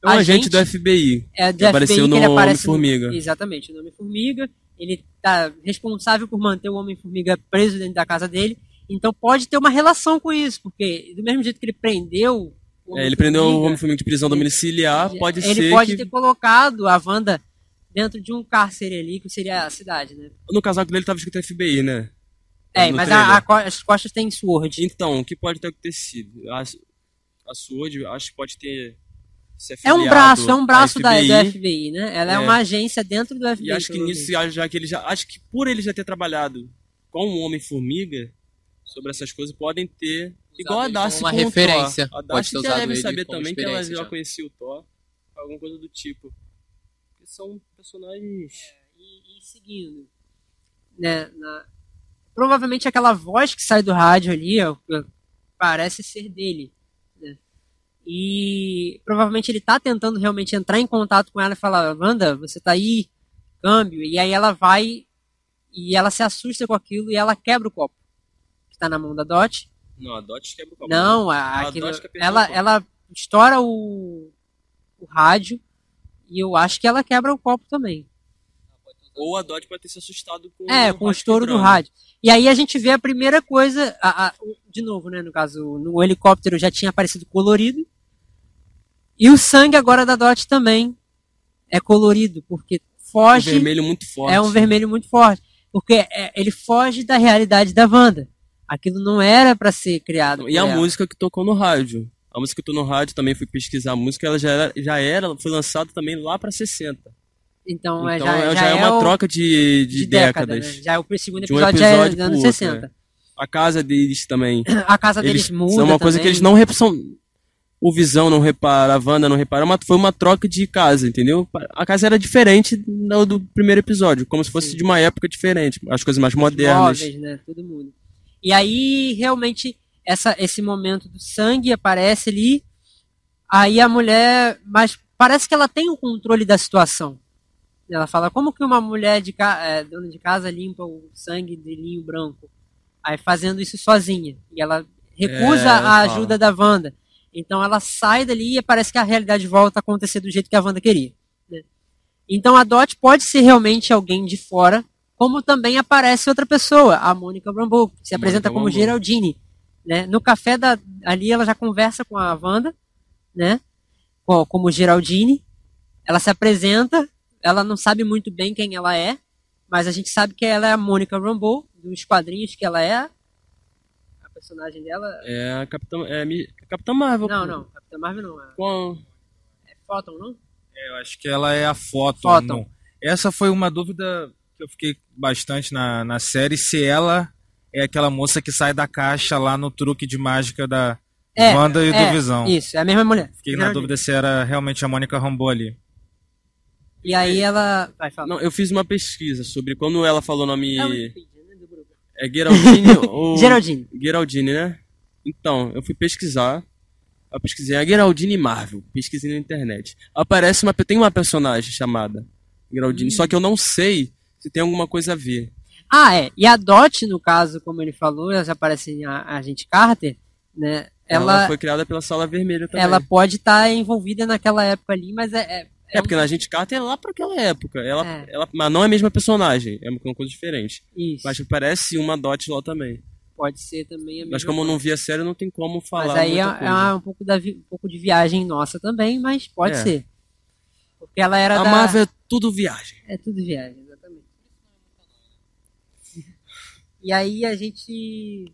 É um agente, agente- do FBI. é do Que apareceu FBI que no aparece no- Homem-Formiga. Exatamente, o Homem-Formiga. Ele tá responsável por manter o Homem-Formiga preso dentro da casa dele. Então pode ter uma relação com isso, porque do mesmo jeito que ele prendeu É, ele prendeu o Homem-Formiga, de prisão domiciliar, pode ele ser pode que ter colocado a Wanda dentro de um cárcere ali, que seria a cidade, né? no casaco dele tava escrito FBI, né? É, No mas a, a as costas têm Sword. Então, o que pode ter acontecido? A, a SWORD, acho que pode ter É um braço, é um braço da, FBI, do FBI, né? Ela é. É. uma agência dentro do FBI. E acho que nisso, já que ele já. Acho que por ele já ter trabalhado com o Homem-Formiga sobre essas coisas, podem ter. Igual a Darcy uma com o referência. Thor. A Pode Darcy ter já deve saber também que ela já já. conhecia o Thor. Alguma coisa do tipo. Porque são personagens. e, e seguindo, né, na- provavelmente aquela voz que sai do rádio ali ó, parece ser dele. Né? E provavelmente ele tá tentando realmente entrar em contato com ela e falar, Wanda, você tá aí, câmbio. E aí ela vai e ela se assusta com aquilo e ela quebra o copo tá na mão da Dot. Não, a Dot quebra o copo. Não, a, aquilo, ela, ela estoura o, o rádio e eu acho que ela quebra o copo também. Ou a Dodge pode ter se assustado com É, com o estouro do rádio. E aí a gente vê a primeira coisa, a, a, de novo, né, no caso, no helicóptero já tinha aparecido colorido. E o sangue agora da Dot também é colorido, porque foge. Um vermelho muito forte. É um vermelho muito forte. Porque é, ele foge da realidade da Wanda. Aquilo não era para ser criado. E a ela. música que tocou no rádio. A música que tocou no rádio também fui pesquisar a música, ela já era, já era foi lançada também lá para 60. Então, é, então já, já, já, é, é uma o, troca de, de, de décadas. Década, né? Já é o segundo de um episódio, episódio já é anos outro, 60. É. A casa deles também. [clears throat] A casa deles eles, muda São uma coisa também. que eles não são o Visão não repara, a Wanda não repara, mas foi uma troca de casa, entendeu? A casa era diferente do, do primeiro episódio, como se fosse Sim. de uma época diferente, as coisas mais Os modernas. Móveis, né? Todo mundo. E aí, realmente, essa, esse momento do sangue aparece ali, aí a mulher, mas parece que ela tem o controle da situação. Ela fala, como que uma mulher de é, dona de casa limpa o sangue de linho branco? Aí fazendo isso sozinha. E ela recusa É, a ajuda da Wanda. Então ela sai dali e parece que a realidade volta a acontecer do jeito que a Wanda queria. né? Então a Dot pode ser realmente alguém de fora, como também aparece outra pessoa, a Mônica Rambeau, que se apresenta como Rambeau. Geraldine. Né? No café da, ali ela já conversa com a Wanda, né? Co- como Geraldine. Ela se apresenta, ela não sabe muito bem quem ela é, mas a gente sabe que ela é a Mônica Rambeau, dos quadrinhos que ela é. A personagem dela. É a Capitã, é a Mi- Capitã Marvel. Não, não, Capitã Marvel não. É, Com- é Photon, não? É, eu acho que ela é a foto. Photon. não. Essa foi uma dúvida que eu fiquei bastante na, na série, se ela é aquela moça que sai da caixa lá no truque de mágica da É, Wanda e é, do Visão. Isso, é a mesma mulher. Fiquei na dúvida se era realmente a Mônica Rambeau ali. E aí ela. Vai falar. Não, eu fiz uma pesquisa sobre quando ela falou o nome. É né. É Geraldine [laughs] ou. Geraldine. Geraldine, né? Então, eu fui pesquisar. Eu pesquisei a Geraldine Marvel. Pesquisei na internet. Aparece uma. Tem uma personagem chamada Geraldine, só que eu não sei se tem alguma coisa a ver. Ah, é. E a Dot, no caso, como ele falou, ela já aparece em Agente Carter, né? Ela, Ela, foi criada pela Sala Vermelha também. ela pode estar envolvida naquela época ali, mas é. É, É, porque na Gente Carter é lá pra aquela época. Ela, É. ela, mas não é a mesma personagem. É uma coisa diferente. Isso. Mas parece uma Dot lá também. pode ser também a mesma Mas como eu não vi a série, não tem como falar. Mas aí é, é um, pouco da, vi- um pouco de viagem nossa também, mas pode É. ser. Porque ela era A da. Marvel é tudo viagem. É tudo viagem, exatamente. E aí a gente.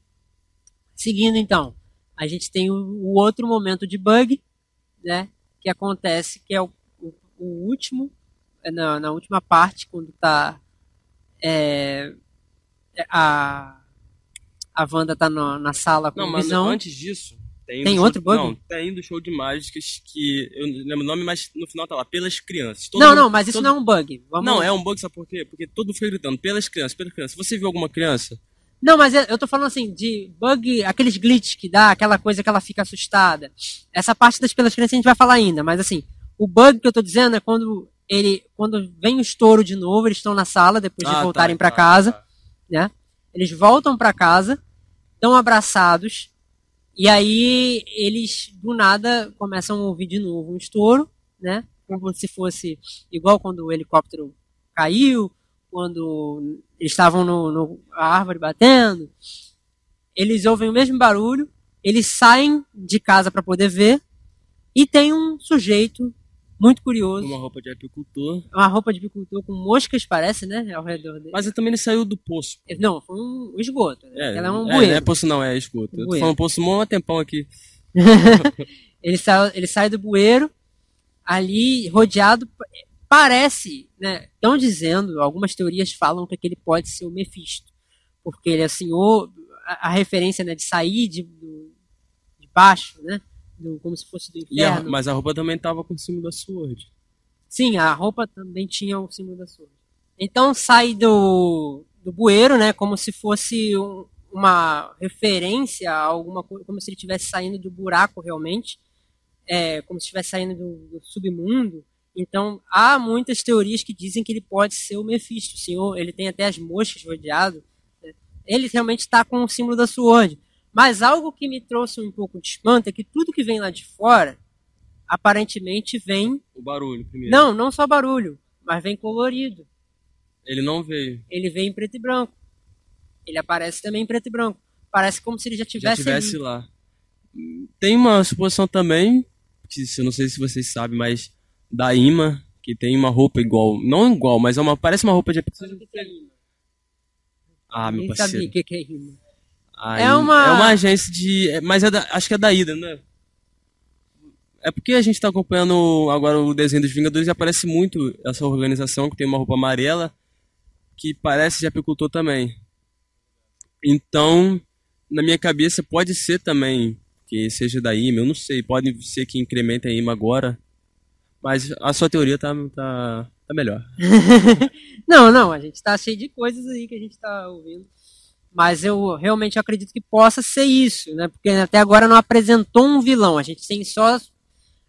Seguindo então, a gente tem o, outro momento de bug, né? Que acontece, que é o, o, o último, é na, na última parte, quando tá. é, é, a. A Wanda tá na, na sala com Não, o mas visão. antes disso. Tem, Tem outro show, bug? Não, tem do show de mágicas que. Eu não lembro o nome, mas no final tá lá, pelas crianças. Todo Não, mundo- não, mas isso todo- não é um bug. Vamos... Não, é um bug, sabe por quê? Porque todo mundo fica gritando, pelas crianças, pelas crianças. Você viu alguma criança? Não, mas eu tô falando assim, de bug, aqueles glitches que dá, aquela coisa que ela fica assustada. Essa parte das pelas crianças a gente vai falar ainda, mas assim, o bug que eu tô dizendo é quando ele, quando vem o estouro de novo, eles estão na sala depois de Ah, voltarem tá, pra tá, casa, tá. né? Eles voltam pra casa, estão abraçados, e aí eles do nada começam a ouvir de novo um estouro, né? Como se fosse igual quando o helicóptero caiu, quando eles estavam no, no a árvore batendo. Eles ouvem o mesmo barulho, eles saem de casa para poder ver, e tem um sujeito muito curioso, Uma roupa de apicultor. uma roupa de apicultor com moscas, parece, né? Ao redor dele. Mas também ele saiu do poço. Não, foi um esgoto. Né? É, Ela é um é, bueiro. não é poço não, é esgoto. Eu tô falando poço mó tempão aqui. [laughs] ele, sai, ele sai do bueiro, ali rodeado. Parece, né? Estão dizendo, algumas teorias falam que aquele pode ser o Mephisto. Porque ele é assim, o, a, a referência né, de sair de, de baixo, né? Do, como se fosse do E a- inferno. mas a roupa também tava com o símbolo da Sword. Sim, a roupa também tinha o símbolo da Sword. Então sai do, do bueiro, né? Como se fosse um, uma referência a alguma coisa, como se ele estivesse saindo do buraco realmente, é, como se estivesse saindo do, do, submundo. Então há muitas teorias que dizem que ele pode ser o Mephisto, o senhor. Ele tem até as moscas rodeado. Né? Ele realmente está com o símbolo da Sword. Mas algo que me trouxe um pouco de espanto é que tudo que vem lá de fora aparentemente vem. O barulho primeiro. Não, não só barulho, mas vem colorido. Ele não veio. Ele veio em preto e branco. Ele aparece também em preto e branco. Parece como se ele já tivesse, já tivesse lá. Tem uma suposição também, que eu não sei se vocês sabem, mas da Ima, que tem uma roupa igual. Não igual, mas é uma, parece uma roupa de. Ah, meu Nem parceiro. sabia o que que é rima. Aí, É uma- é uma agência de. é- Mas é da- acho que é da Ida, né? É porque a gente tá acompanhando agora o desenho dos Vingadores e aparece muito essa organização que tem uma roupa amarela que parece de apicultor também. Então, na minha cabeça pode ser também que seja da IMA, eu não sei, pode ser que incremente a IMA agora. Mas a sua teoria tá, tá, tá melhor. [laughs] Não, não, a gente tá cheio de coisas aí que a gente tá ouvindo. Mas eu realmente acredito que possa ser isso, né? Porque até agora não apresentou um vilão. A gente tem só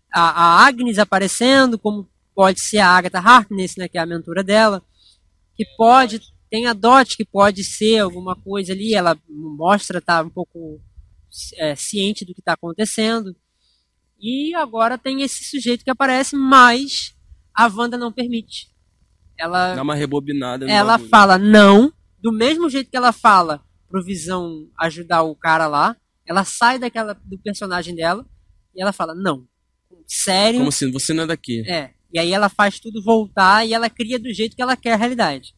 a, a Agnes aparecendo, como pode ser a Agatha Harkness, né? Que é a mentora dela. Que pode. Tem a Dot, que pode ser alguma coisa ali. Ela mostra estar um pouco é, ciente do que está acontecendo. E agora tem esse sujeito que aparece, mas a Wanda não permite. Ela Dá uma rebobinada ela bagulho. fala não, do mesmo jeito que ela fala pro Visão ajudar o cara lá, ela sai daquela do personagem dela e ela fala não. Sério? Como assim? Você não é daqui. É. E aí ela faz tudo voltar e ela cria do jeito que ela quer a realidade,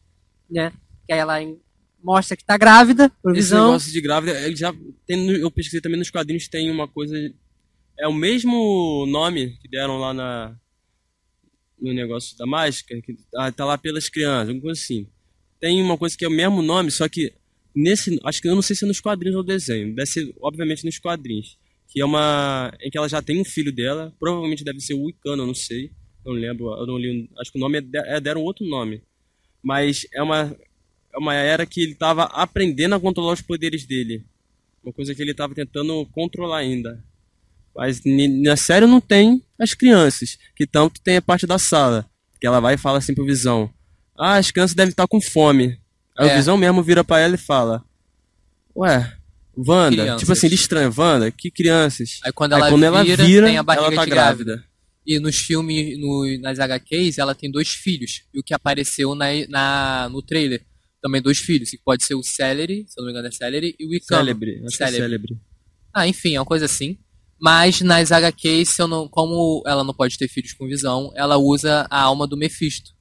né? Que aí ela mostra que tá grávida, pro Esse Visão. negócio de grávida, ele já tem, eu pesquisei também nos quadrinhos, tem uma coisa. É o mesmo nome que deram lá na, no negócio da mágica, que ah, tá lá pelas crianças, alguma coisa assim. Tem uma coisa que é o mesmo nome, só que nesse. Acho que eu não sei se é nos quadrinhos ou desenho. Deve ser, obviamente, nos quadrinhos. Que é uma. em que ela já tem um filho dela, provavelmente deve ser o Wicano, eu não sei. Não lembro, eu não li. Acho que o nome é, é deram outro nome. Mas é uma, é uma era que ele estava aprendendo a controlar os poderes dele. Uma coisa que ele estava tentando controlar ainda. Mas na série não tem as crianças, que tanto tem a parte da sala. Que ela vai e fala assim pro Visão: Ah, as crianças devem estar com fome. Aí É. o Visão mesmo vira pra ela e fala: Ué, Wanda, tipo assim, ele estranha, Wanda, que crianças? Aí quando ela vira, tem a barriga ela tá de grávida. E nos filmes, no- nas HQs, ela tem dois filhos. E o que apareceu na, na, no trailer, também dois filhos. Que pode ser o Celery, se eu não me engano é Celery, e o Icano. Célebre, acho é Célebre. célebre. Ah, enfim, é uma coisa assim. Mas nas HQs, não, como ela não pode ter filhos com visão, ela usa a alma do Mephisto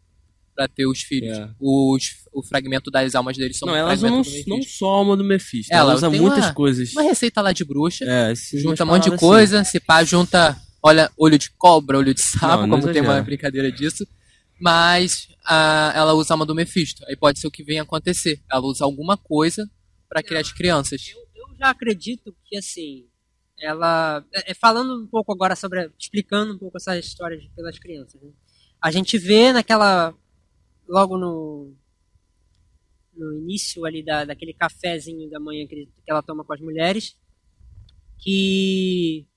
pra ter os filhos. É. Os, o fragmento das almas deles são Não, um ela usa não, não só a alma do Mephisto, Ela ela usa muitas uma- coisas. Uma receita lá de bruxa. É, junta um monte de paradas coisa, se pá, junta, olha, olho de cobra, olho de sapo, Não, não como tem uma brincadeira disso. Mas ah, ela usa a alma do Mephisto. Aí pode ser o que venha acontecer. Ela usa alguma coisa pra criar as crianças. Eu, eu já acredito que assim, ela é, é, falando um pouco agora sobre explicando um pouco essa história de, pelas crianças. né? A gente vê naquela logo no no início ali da, daquele cafezinho da manhã que, que ela toma com as mulheres que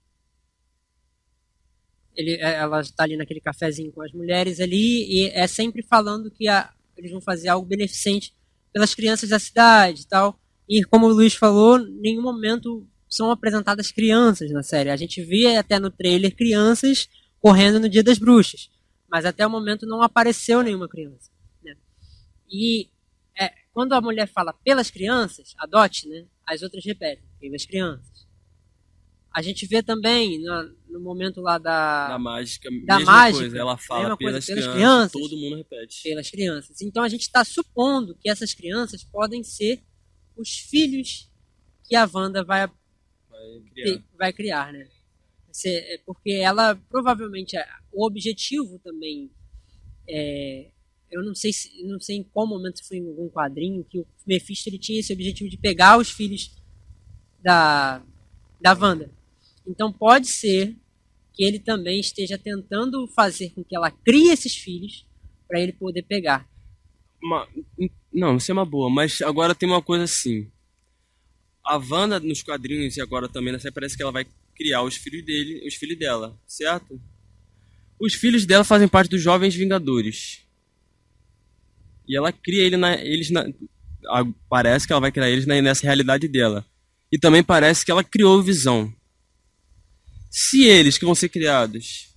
ele, é, ela está ali naquele cafezinho com as mulheres ali e é sempre falando que a, eles vão fazer algo beneficente pelas crianças da cidade e tal. E como o Luiz falou, em nenhum momento são apresentadas crianças na série. A gente vê até no trailer crianças correndo no Dia das Bruxas, mas até o momento não apareceu nenhuma criança. E é, quando a mulher fala pelas crianças, adote, né? As outras repetem, pelas crianças. A gente vê também no, no momento lá da, Da mágica, Da mesma mágica, coisa, ela fala coisa, pelas, crianças, crianças. todo mundo repete. pelas crianças. Então a gente está supondo que essas crianças podem ser os filhos que a Wanda vai, Vai criar. ter- vai criar, né? É Porque ela provavelmente é- o objetivo também é, eu não sei se não sei em qual momento foi em algum quadrinho que o Mephisto ele tinha esse objetivo de pegar os filhos da da Wanda. Então pode ser que ele também esteja tentando fazer com que ela crie esses filhos para ele poder pegar. Uma- não, isso é uma boa, mas agora tem uma coisa assim. A Wanda nos quadrinhos e agora também série parece que ela vai criar os filhos dele, os filhos dela, certo? Os filhos dela fazem parte dos Jovens Vingadores. E ela cria ele na, eles na, parece que ela vai criar eles nessa realidade dela. E também parece que ela criou Visão. Se eles que vão ser criados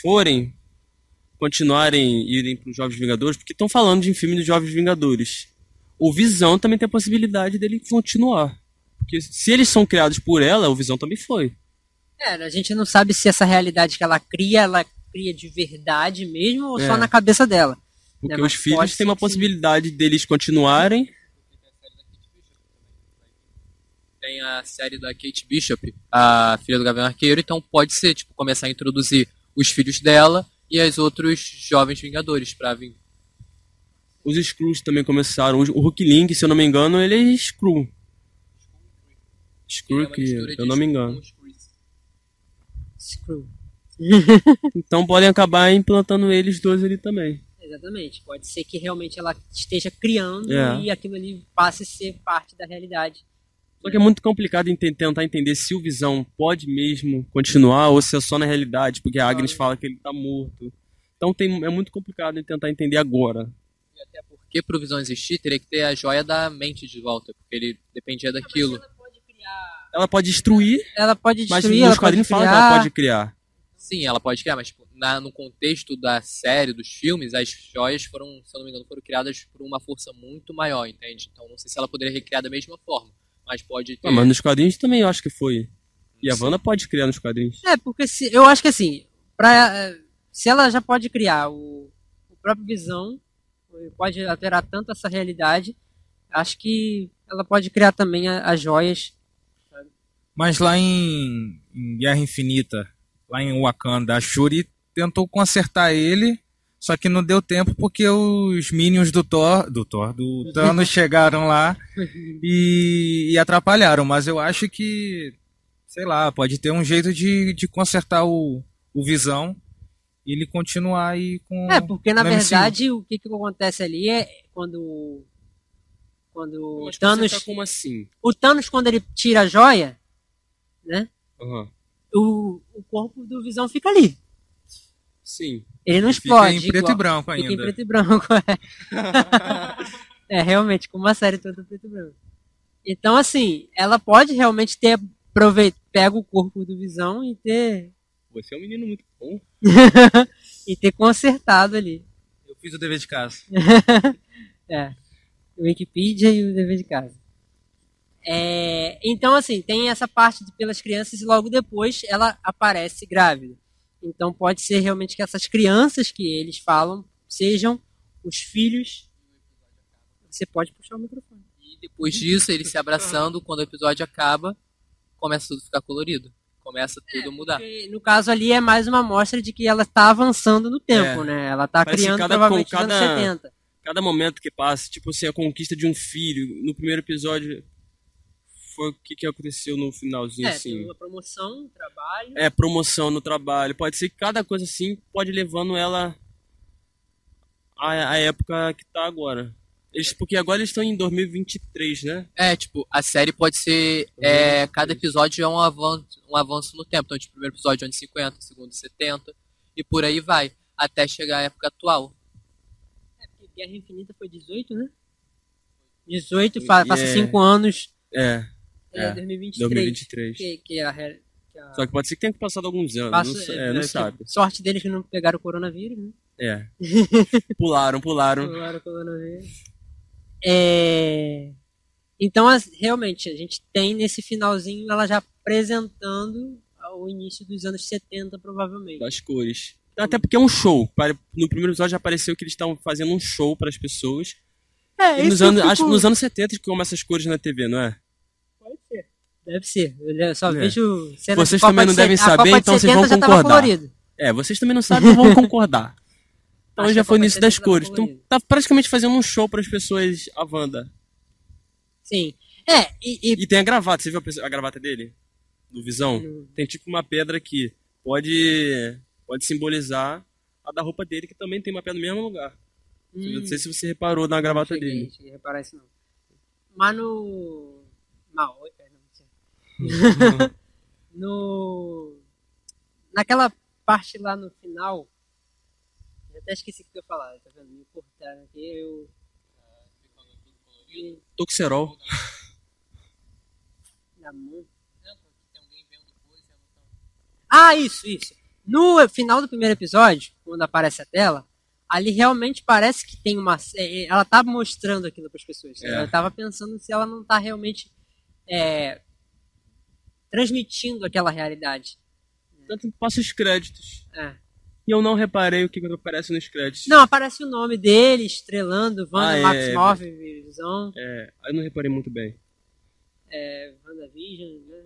forem continuarem irem para os Jovens Vingadores, porque estão falando de um filme dos Jovens Vingadores. O Visão também tem a possibilidade dele continuar. Porque se eles são criados por ela, o Visão também foi. É, a gente não sabe se essa realidade que ela cria, ela cria de verdade mesmo ou É. só na cabeça dela. Porque É, os filhos têm uma sim. possibilidade deles continuarem. Tem a série da Kate Bishop, a filha do Gavião Arqueiro, então pode ser, tipo, começar a introduzir os filhos dela e os outros jovens Vingadores pra vir. Os Skrulls também começaram. O Hulk Link, se eu não me engano, ele é Skrull. Skrull, É que eu não me engano. Screw. Então podem acabar implantando eles dois ali também. Exatamente. Pode ser que realmente ela esteja criando É. e aquilo ali passe a ser parte da realidade. Só que é muito complicado ente- tentar entender se o Visão pode mesmo continuar ou se é só na realidade, porque a Agnes fala que ele tá morto. Então tem, é muito complicado tentar entender agora. E até porque pro Visão existir, teria que ter a joia da mente de volta, porque ele dependia daquilo. Ela pode criar. Ela pode destruir, Ela pode mas destruir, nos ela pode quadrinhos fala que ela pode criar. Sim, ela pode criar, mas tipo, na- no contexto da série, dos filmes, as joias foram, se eu não me engano, foram criadas por uma força muito maior, entende? Então não sei se ela poderia recriar da mesma forma, mas pode ter. Ah, mas nos quadrinhos também eu acho que foi. E a. Wanda pode criar nos quadrinhos. É, porque se, eu acho que assim, pra, eh, se ela já pode criar o, o próprio Visão, pode alterar tanto essa realidade, acho que ela pode criar também as joias. Mas lá em, em Guerra Infinita, lá em Wakanda, a Shuri tentou consertar ele, só que não deu tempo porque os minions do Thor, do Thor, do [laughs] Thanos chegaram lá e, e atrapalharam. Mas eu acho que, sei lá, pode ter um jeito de, de consertar o, o Visão e ele continuar aí com. É, porque na verdade o que, que acontece ali é quando. Quando o Mas Thanos. consertar como assim? O Thanos, quando ele tira a joia, né? Aham. O, o corpo do Visão fica ali. Sim. Ele não Fica explode. em preto igual- e branco Fica em ainda. preto e branco, é. [laughs] é, realmente, como uma série toda preto e branco. Então, assim, ela pode realmente ter aproveit pega o corpo do Visão e ter Você é um menino muito bom. [laughs] e ter consertado ali. Eu fiz o dever de casa. [laughs] É. O Wikipedia e o dever de casa. É, então, assim, tem essa parte de pelas crianças e logo depois ela aparece grávida. Então pode ser realmente que essas crianças que eles falam sejam os filhos. Você pode puxar o microfone. E depois disso, eles se abraçando, quando o episódio acaba, começa tudo a ficar colorido. Começa tudo a mudar. No caso ali é mais uma amostra de que ela está avançando no tempo, É. né? Ela está criando cada- provavelmente nos anos cada- 70. Cada momento que passa, tipo assim, a conquista de um filho. No primeiro episódio, foi o que, que aconteceu no finalzinho, É, assim. uma promoção, um trabalho. É, promoção no trabalho. Pode ser que cada coisa assim pode levando ela à, à época que tá agora. Eles, porque agora eles estão em 2023, né? É, tipo, a série pode ser. É, cada episódio é um avanço, um avanço no tempo. Então, tipo, o primeiro episódio é anos 50, o segundo 70, e por aí vai, até chegar à época atual. É, porque Guerra Infinita foi 18, né? 18, fa- E passa é- 5 anos. É, É, É, 2023. 2023. Que, que é a, que a- Só que pode ser que tenha passado alguns anos. passa- não, é, é, não sabe. Sorte deles que não pegaram o coronavírus, né? É. [laughs] Pularam, pularam. Pegaram o coronavírus. É... Então, as- realmente, a gente tem nesse finalzinho ela já apresentando o início dos anos 70, provavelmente. Das cores. Até porque é um show. No primeiro episódio já apareceu que eles estavam fazendo um show para as pessoas. É, E nos anos, fico- acho que nos anos 70 que começa essas cores na TV, não é? Deve ser. Eu só É. vejo Vocês também de não devem saber, de então vocês 70 vão concordar. É, vocês também não sabem, não vão concordar. [laughs] Então Acho já foi a o início Copa das 70 tava cores. Então tá praticamente fazendo um show para as pessoas, a Wanda. Sim. É, e, e- E tem a gravata, você viu a gravata dele? Do Visão? Tem tipo uma pedra que pode, pode simbolizar a da roupa dele, que também tem uma pedra no mesmo lugar. Eu Hum, Não sei se você reparou na gravata cheguei, dele. cheguei a reparar isso não. Mas no. Mentira. No. Naquela parte lá no final. Eu até esqueci o que eu ia falar, tá vendo? Me cortaram aqui, eu. Toxerol. Na mão. Ah, isso, isso. No final do primeiro episódio, quando aparece a tela, ali realmente parece que tem uma. é, Ela tá mostrando aquilo para as pessoas. É. Eu tava pensando se ela não tá realmente é, transmitindo aquela realidade. Tanto que passa os créditos. É. E eu não reparei o que aparece nos créditos. Não, aparece o nome dele estrelando, Wanda Ah, é, Maximoff, Visão, É, eu não reparei muito bem. é, WandaVision, né?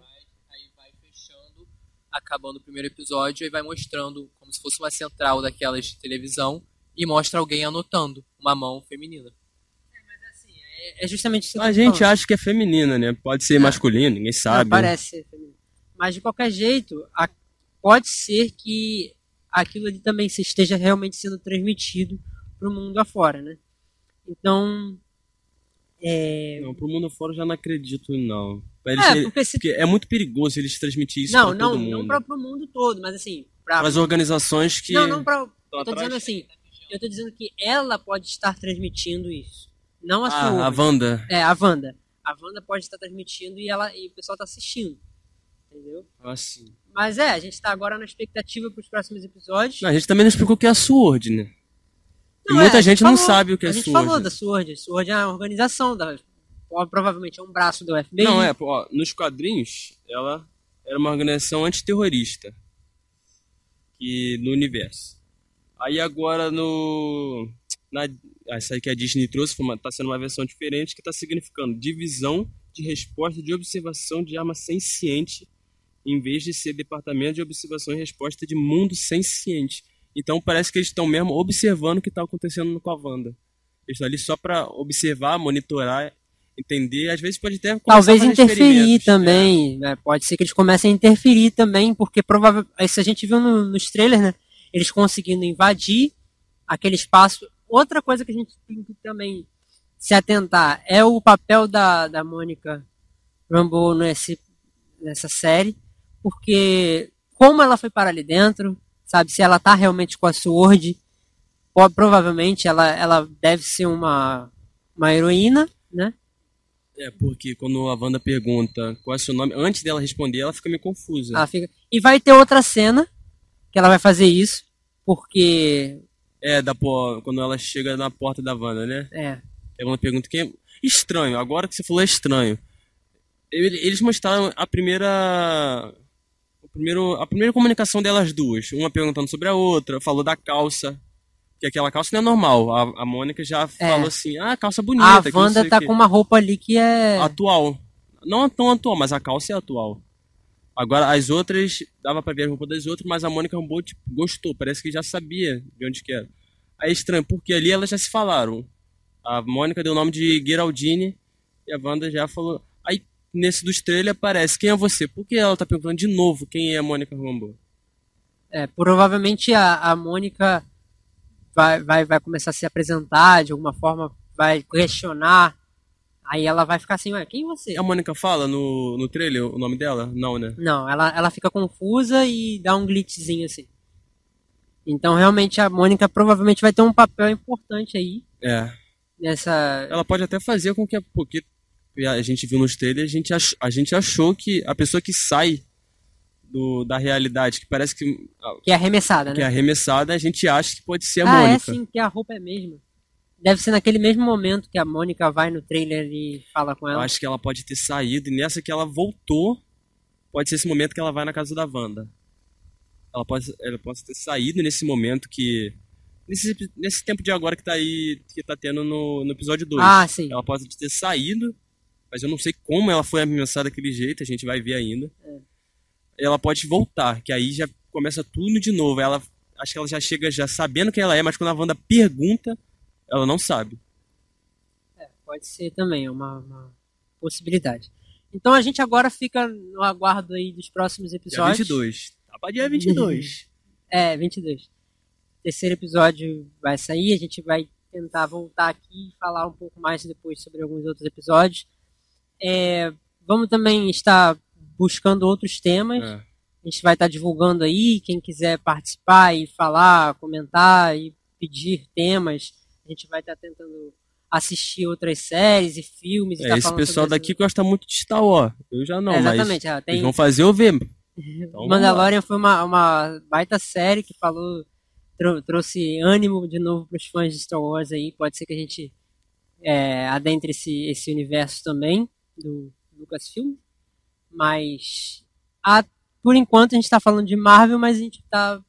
Aí vai fechando, acabando o primeiro episódio, e vai mostrando como se fosse uma central daquelas de televisão e mostra alguém anotando uma mão feminina. É, é justamente isso que A gente falando. acha que é feminina, né? Pode ser É. masculino, ninguém sabe. Não, parece ser feminino. Mas de qualquer jeito, a- pode ser que aquilo ali também se esteja realmente sendo transmitido para o mundo afora, né? Então, é, Não, pro mundo fora eu já não acredito, não. Eles- é porque se porque é muito perigoso eles transmitirem isso não, não, todo mundo. não para o mundo todo, mas assim, para Para as organizações que não, não para eu tô atrás. dizendo assim, eu tô dizendo que ela pode estar transmitindo isso, não a Ah, sua. a Wanda. É, a Wanda. A Wanda pode estar transmitindo e ela e o pessoal tá assistindo. Entendeu? Ah, sim. Mas é, a gente tá agora na expectativa para os próximos episódios. Não, a gente também não explicou o que é a SWORD, né? E Não, é, muita a gente não falou- sabe o que é A gente SWORD. falou da SWORD. SWORD é uma organização, da, provavelmente é um braço do FBI. Não, é, ó, nos quadrinhos, ela era uma organização antiterrorista que, no universo. Aí agora no. Na, essa aí que a Disney trouxe foi uma- tá sendo uma versão diferente que tá significando divisão de resposta de observação de arma senciente em vez de ser departamento de observação e resposta de mundo senciente. Então parece que eles estão mesmo observando o que está acontecendo com a Wanda. Eles estão ali só para observar, monitorar, entender. Às vezes pode até começar Talvez interferir também. né? Pode ser que eles comecem a interferir também, porque provavelmente. Isso a gente viu no- nos trailers, né? Eles conseguindo invadir aquele espaço. Outra coisa que a gente tem que também se atentar é o papel da, da Mônica Rambeau nesse, nessa série, porque como ela foi para ali dentro, sabe? Se ela tá realmente com a Sword, provavelmente ela, ela deve ser uma, uma heroína, né? É, porque quando a Wanda pergunta qual é seu nome, antes dela responder, ela fica meio confusa. Ela fica... E vai ter outra cena que ela vai fazer isso, porque. É, da, pô, quando ela chega na porta da Wanda, né? É, A Wanda pergunta quem é. Estranho, agora que você falou é estranho. Ele- Eles mostraram a primeira. o primeiro, a primeira comunicação delas duas. Uma perguntando sobre a outra, falou da calça. Que aquela calça não é normal. A, a Mônica já falou assim: ah, calça bonita. a Wanda tá quê." com uma roupa ali que é. atual. Não tão atual, mas a calça é atual. Agora, as outras, dava pra ver a roupa das outras, mas a Mônica Rambeau, tipo, gostou. Parece que já sabia de onde que era. Aí é estranho, porque ali elas já se falaram. A Mônica deu o nome de Geraldine e a Wanda já falou. Aí, nesse dos trailers, aparece, quem é você? Por que ela tá perguntando de novo quem é a Mônica Rambeau? é, provavelmente a, a Mônica vai, vai, vai começar a se apresentar de alguma forma, vai questionar. Aí ela vai ficar assim, ué, quem é você? A Mônica fala no, no trailer o nome dela? Não, né? Não, ela, ela fica confusa e dá um glitchzinho assim. Então realmente a Mônica provavelmente vai ter um papel importante aí É. nessa. Ela pode até fazer com que. a- Porque a gente viu nos trailers, a gente, ach, a gente achou que a pessoa que sai do, da realidade, que parece que, Que é arremessada, que é né? arremessada, a gente acha que pode ser a ah, é Mônica. sim, que a roupa é a mesma. Deve ser naquele mesmo momento que a Mônica vai no trailer e fala com Eu ela. acho que ela pode ter saído, e nessa que ela voltou, pode ser esse momento que ela vai na casa da Wanda. Ela pode, ela pode ter saído nesse momento que. Nesse, nesse tempo de agora que tá aí, que tá tendo no, no episódio 2. Ah, sim. Ela pode ter saído, mas eu não sei como ela foi ameaçada daquele jeito, a gente vai ver ainda. É. Ela pode voltar, que aí já começa tudo de novo. Ela acho que ela já chega já sabendo quem ela é, mas quando a Wanda pergunta, ela não sabe. Pode ser também, é uma, uma possibilidade. Então a gente agora fica no aguardo aí dos próximos Dia episódios. 22. Tá pra dia 22. [laughs] É, 22. Terceiro episódio vai sair, a gente vai tentar voltar aqui e falar um pouco mais depois sobre alguns outros episódios. É, vamos também estar buscando outros temas. É. A gente vai estar divulgando aí. Quem quiser participar e falar, comentar e pedir temas, a gente vai estar tentando assistir outras séries e filmes. e É, tá esse pessoal daqui gosta muito de Star Wars. Eu já não, É, mas exatamente. é, tem, eles vão fazer eu ver. [laughs] Então, Mandalorian foi uma, uma baita série que falou, trou- trouxe ânimo de novo para os fãs de Star Wars aí. Pode ser que a gente é, adentre esse, esse universo também do Lucasfilm. Mas a, por enquanto a gente está falando de Marvel, mas a gente está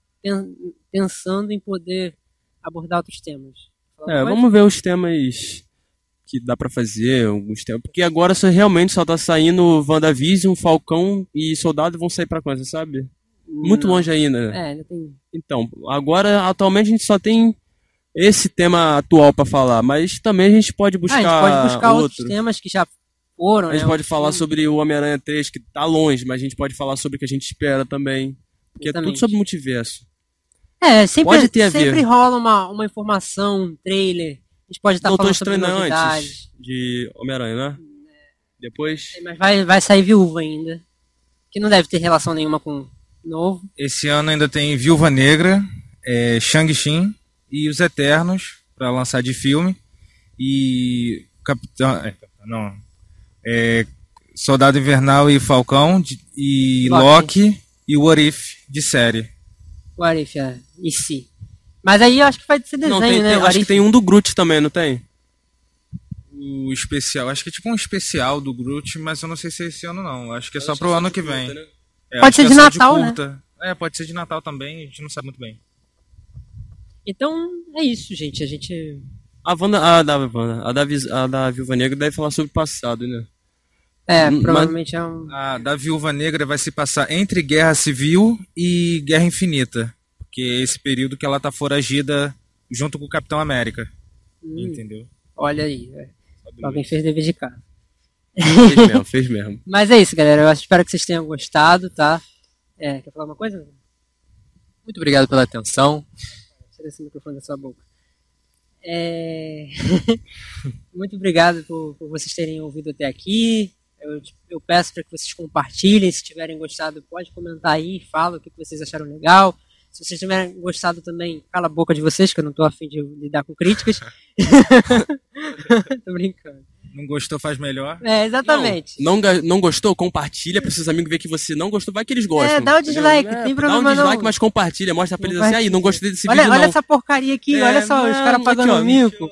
pensando em poder abordar outros temas. É, vamos ver os temas que dá pra fazer, alguns temas. Porque agora só, realmente só tá saindo WandaVision, Falcão e Soldado vão sair pra coisa, sabe? Muito Não. longe ainda. É, ainda tem. Então, agora, atualmente, a gente só tem esse tema atual pra falar, mas também a gente pode Ah, buscar, a gente pode buscar outro. outros temas que já foram. A gente né, pode falar filmes. sobre o Homem-Aranha 3, que tá longe, mas a gente pode falar sobre o que a gente espera também. Porque é tudo Exatamente. sobre multiverso. É, sempre, Pode ter a ver. sempre rola uma, uma informação, um trailer. A gente pode estar Doutor falando sobre novidades. antes de Homem-Aranha, né? Depois. Mas vai, vai sair viúva ainda. Que não deve ter relação nenhuma com novo. Esse ano ainda tem Viúva Negra, é, Shang-Chi e Os Eternos para lançar de filme. E Capitão. é, não. É, Soldado Invernal e Falcão de- e Loki. Loki, e What If de série. O Arif, é. E se. Mas aí eu acho que vai ser desenho, não, tem, né? tem- acho Arif- que tem um do Groot também, não tem? O especial, acho que é tipo um especial do Groot, mas eu não sei se é esse ano não. Acho que é só pro é ano que de vem. curta, né? É, Pode ser de é só Natal, né? É, pode ser de Natal também, a gente não sabe muito bem. Então é isso, gente. A gente. A, Wanda, a, da, Wanda, a, da, a da Viúva Negra deve falar sobre o passado, né? É, Mas- provavelmente é um. A da Viúva Negra vai se passar entre Guerra Civil e Guerra Infinita. Porque é esse período que ela tá foragida junto com o Capitão América. Hum, Entendeu? olha aí. é. Alguém fez dever de casa. Fez mesmo, fez mesmo. [laughs] Mas é isso, galera. Eu espero que vocês tenham gostado, tá? É, quer falar uma coisa? Muito obrigado pela atenção. Tira esse microfone da sua boca. É... [laughs] Muito obrigado por, por vocês terem ouvido até aqui. Eu, eu peço para que vocês compartilhem. Se tiverem gostado, pode comentar aí. Fala o que que vocês acharam legal. Se vocês tiverem gostado também, cala a boca de vocês, que eu não tô afim de lidar com críticas. [laughs] tô brincando. Não gostou, faz melhor. É, exatamente. Não, ga- não gostou? Compartilha pra seus amigos ver que você não gostou. Vai que eles gostam. É, dá o entendeu? dislike, É, tem Dá problema um dislike, não. mas compartilha. Mostra pra eles assim, aí, não gostei desse olha, vídeo olha não. essa porcaria aqui, É, olha só, os não, caras pagando aqui, ó. mico.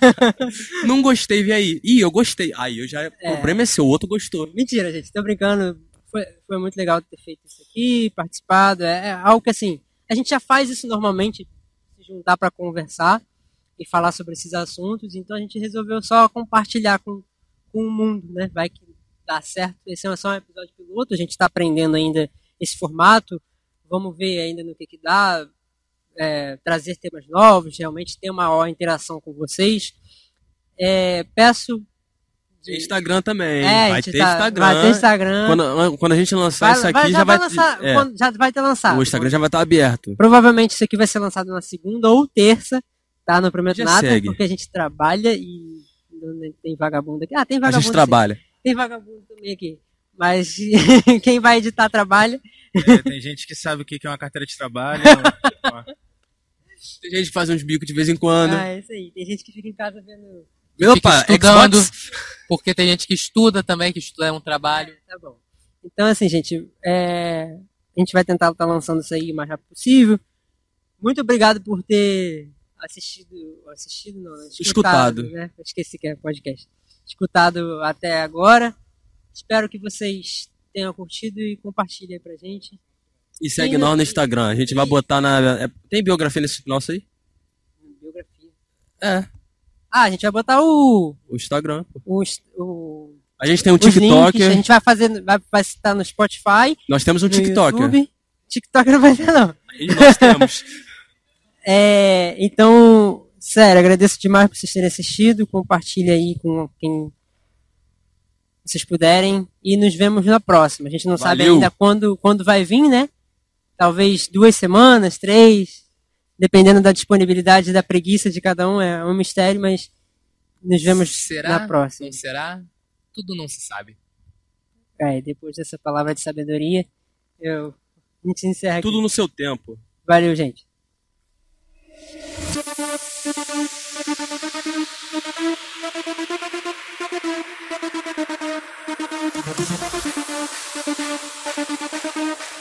[laughs] Não gostei, vi aí. Ih, eu gostei. Aí, eu já... É. O problema é seu, o outro gostou. Mentira, gente, tô brincando. Foi, foi muito legal ter feito isso aqui, participado. É, é algo que assim, a gente já faz isso normalmente, se juntar para conversar e falar sobre esses assuntos, então a gente resolveu só compartilhar com, com o mundo, né? Vai que dá certo. Esse é só um episódio piloto, a gente está aprendendo ainda esse formato. Vamos ver ainda no que, que dá. é, trazer temas novos, realmente ter uma maior interação com vocês. É, peço. Tem Instagram também. É, a vai gente ter tá- Instagram. Vai ter Instagram. Quando, quando a gente lançar Vai- isso aqui, vai- já vai... lançar, é, quando- já vai ter lançado. o Instagram já vai estar aberto. Provavelmente isso aqui vai ser lançado na segunda ou terça, tá? Não prometo Já nada, segue. porque a gente trabalha e tem vagabundo aqui. Ah, tem A vagabundo. gente sim. trabalha. Tem vagabundo também aqui. Mas [laughs] quem vai editar trabalha. É, tem gente que sabe o que que é uma carteira de trabalho. ó. Tem gente que faz uns bicos de vez em quando. Ah, é isso aí. Tem gente que fica em casa vendo. Opa, Fica estudando. Xbox. Porque tem gente que estuda também, que estuda é um trabalho. Tá bom. Então, assim, gente, é, a gente vai tentar estar lançando isso aí o mais rápido possível. Muito obrigado por ter assistido. Assistido, não, né? Escutado. Né? Eu esqueci que é podcast. Escutado até agora. Espero que vocês tenham curtido e compartilhem aí pra gente. E segue Sim, nós né? no Instagram. A gente vai botar na. é- tem biografia nesse nosso aí? Biografia. É, Ah, a gente vai botar o. o Instagram. o, o A gente tem um links, TikTok. a gente vai fazer. Vai, vai estar no Spotify. Nós temos um TikTok. YouTube. TikTok não vai ter, não. E nós temos. [laughs] É, então, sério, agradeço demais por vocês terem assistido. Compartilhe aí com quem vocês puderem. E nos vemos na próxima. A gente não sabe Valeu. ainda quando, quando vai vir, né? Talvez duas semanas, três. Dependendo da disponibilidade e da preguiça de cada um, é um mistério, mas nos vemos Será? na próxima. Não será? Tudo não se sabe. É, depois dessa palavra de sabedoria, eu a gente encerra aqui. Tudo no seu tempo. Valeu, gente. Thank [laughs] you.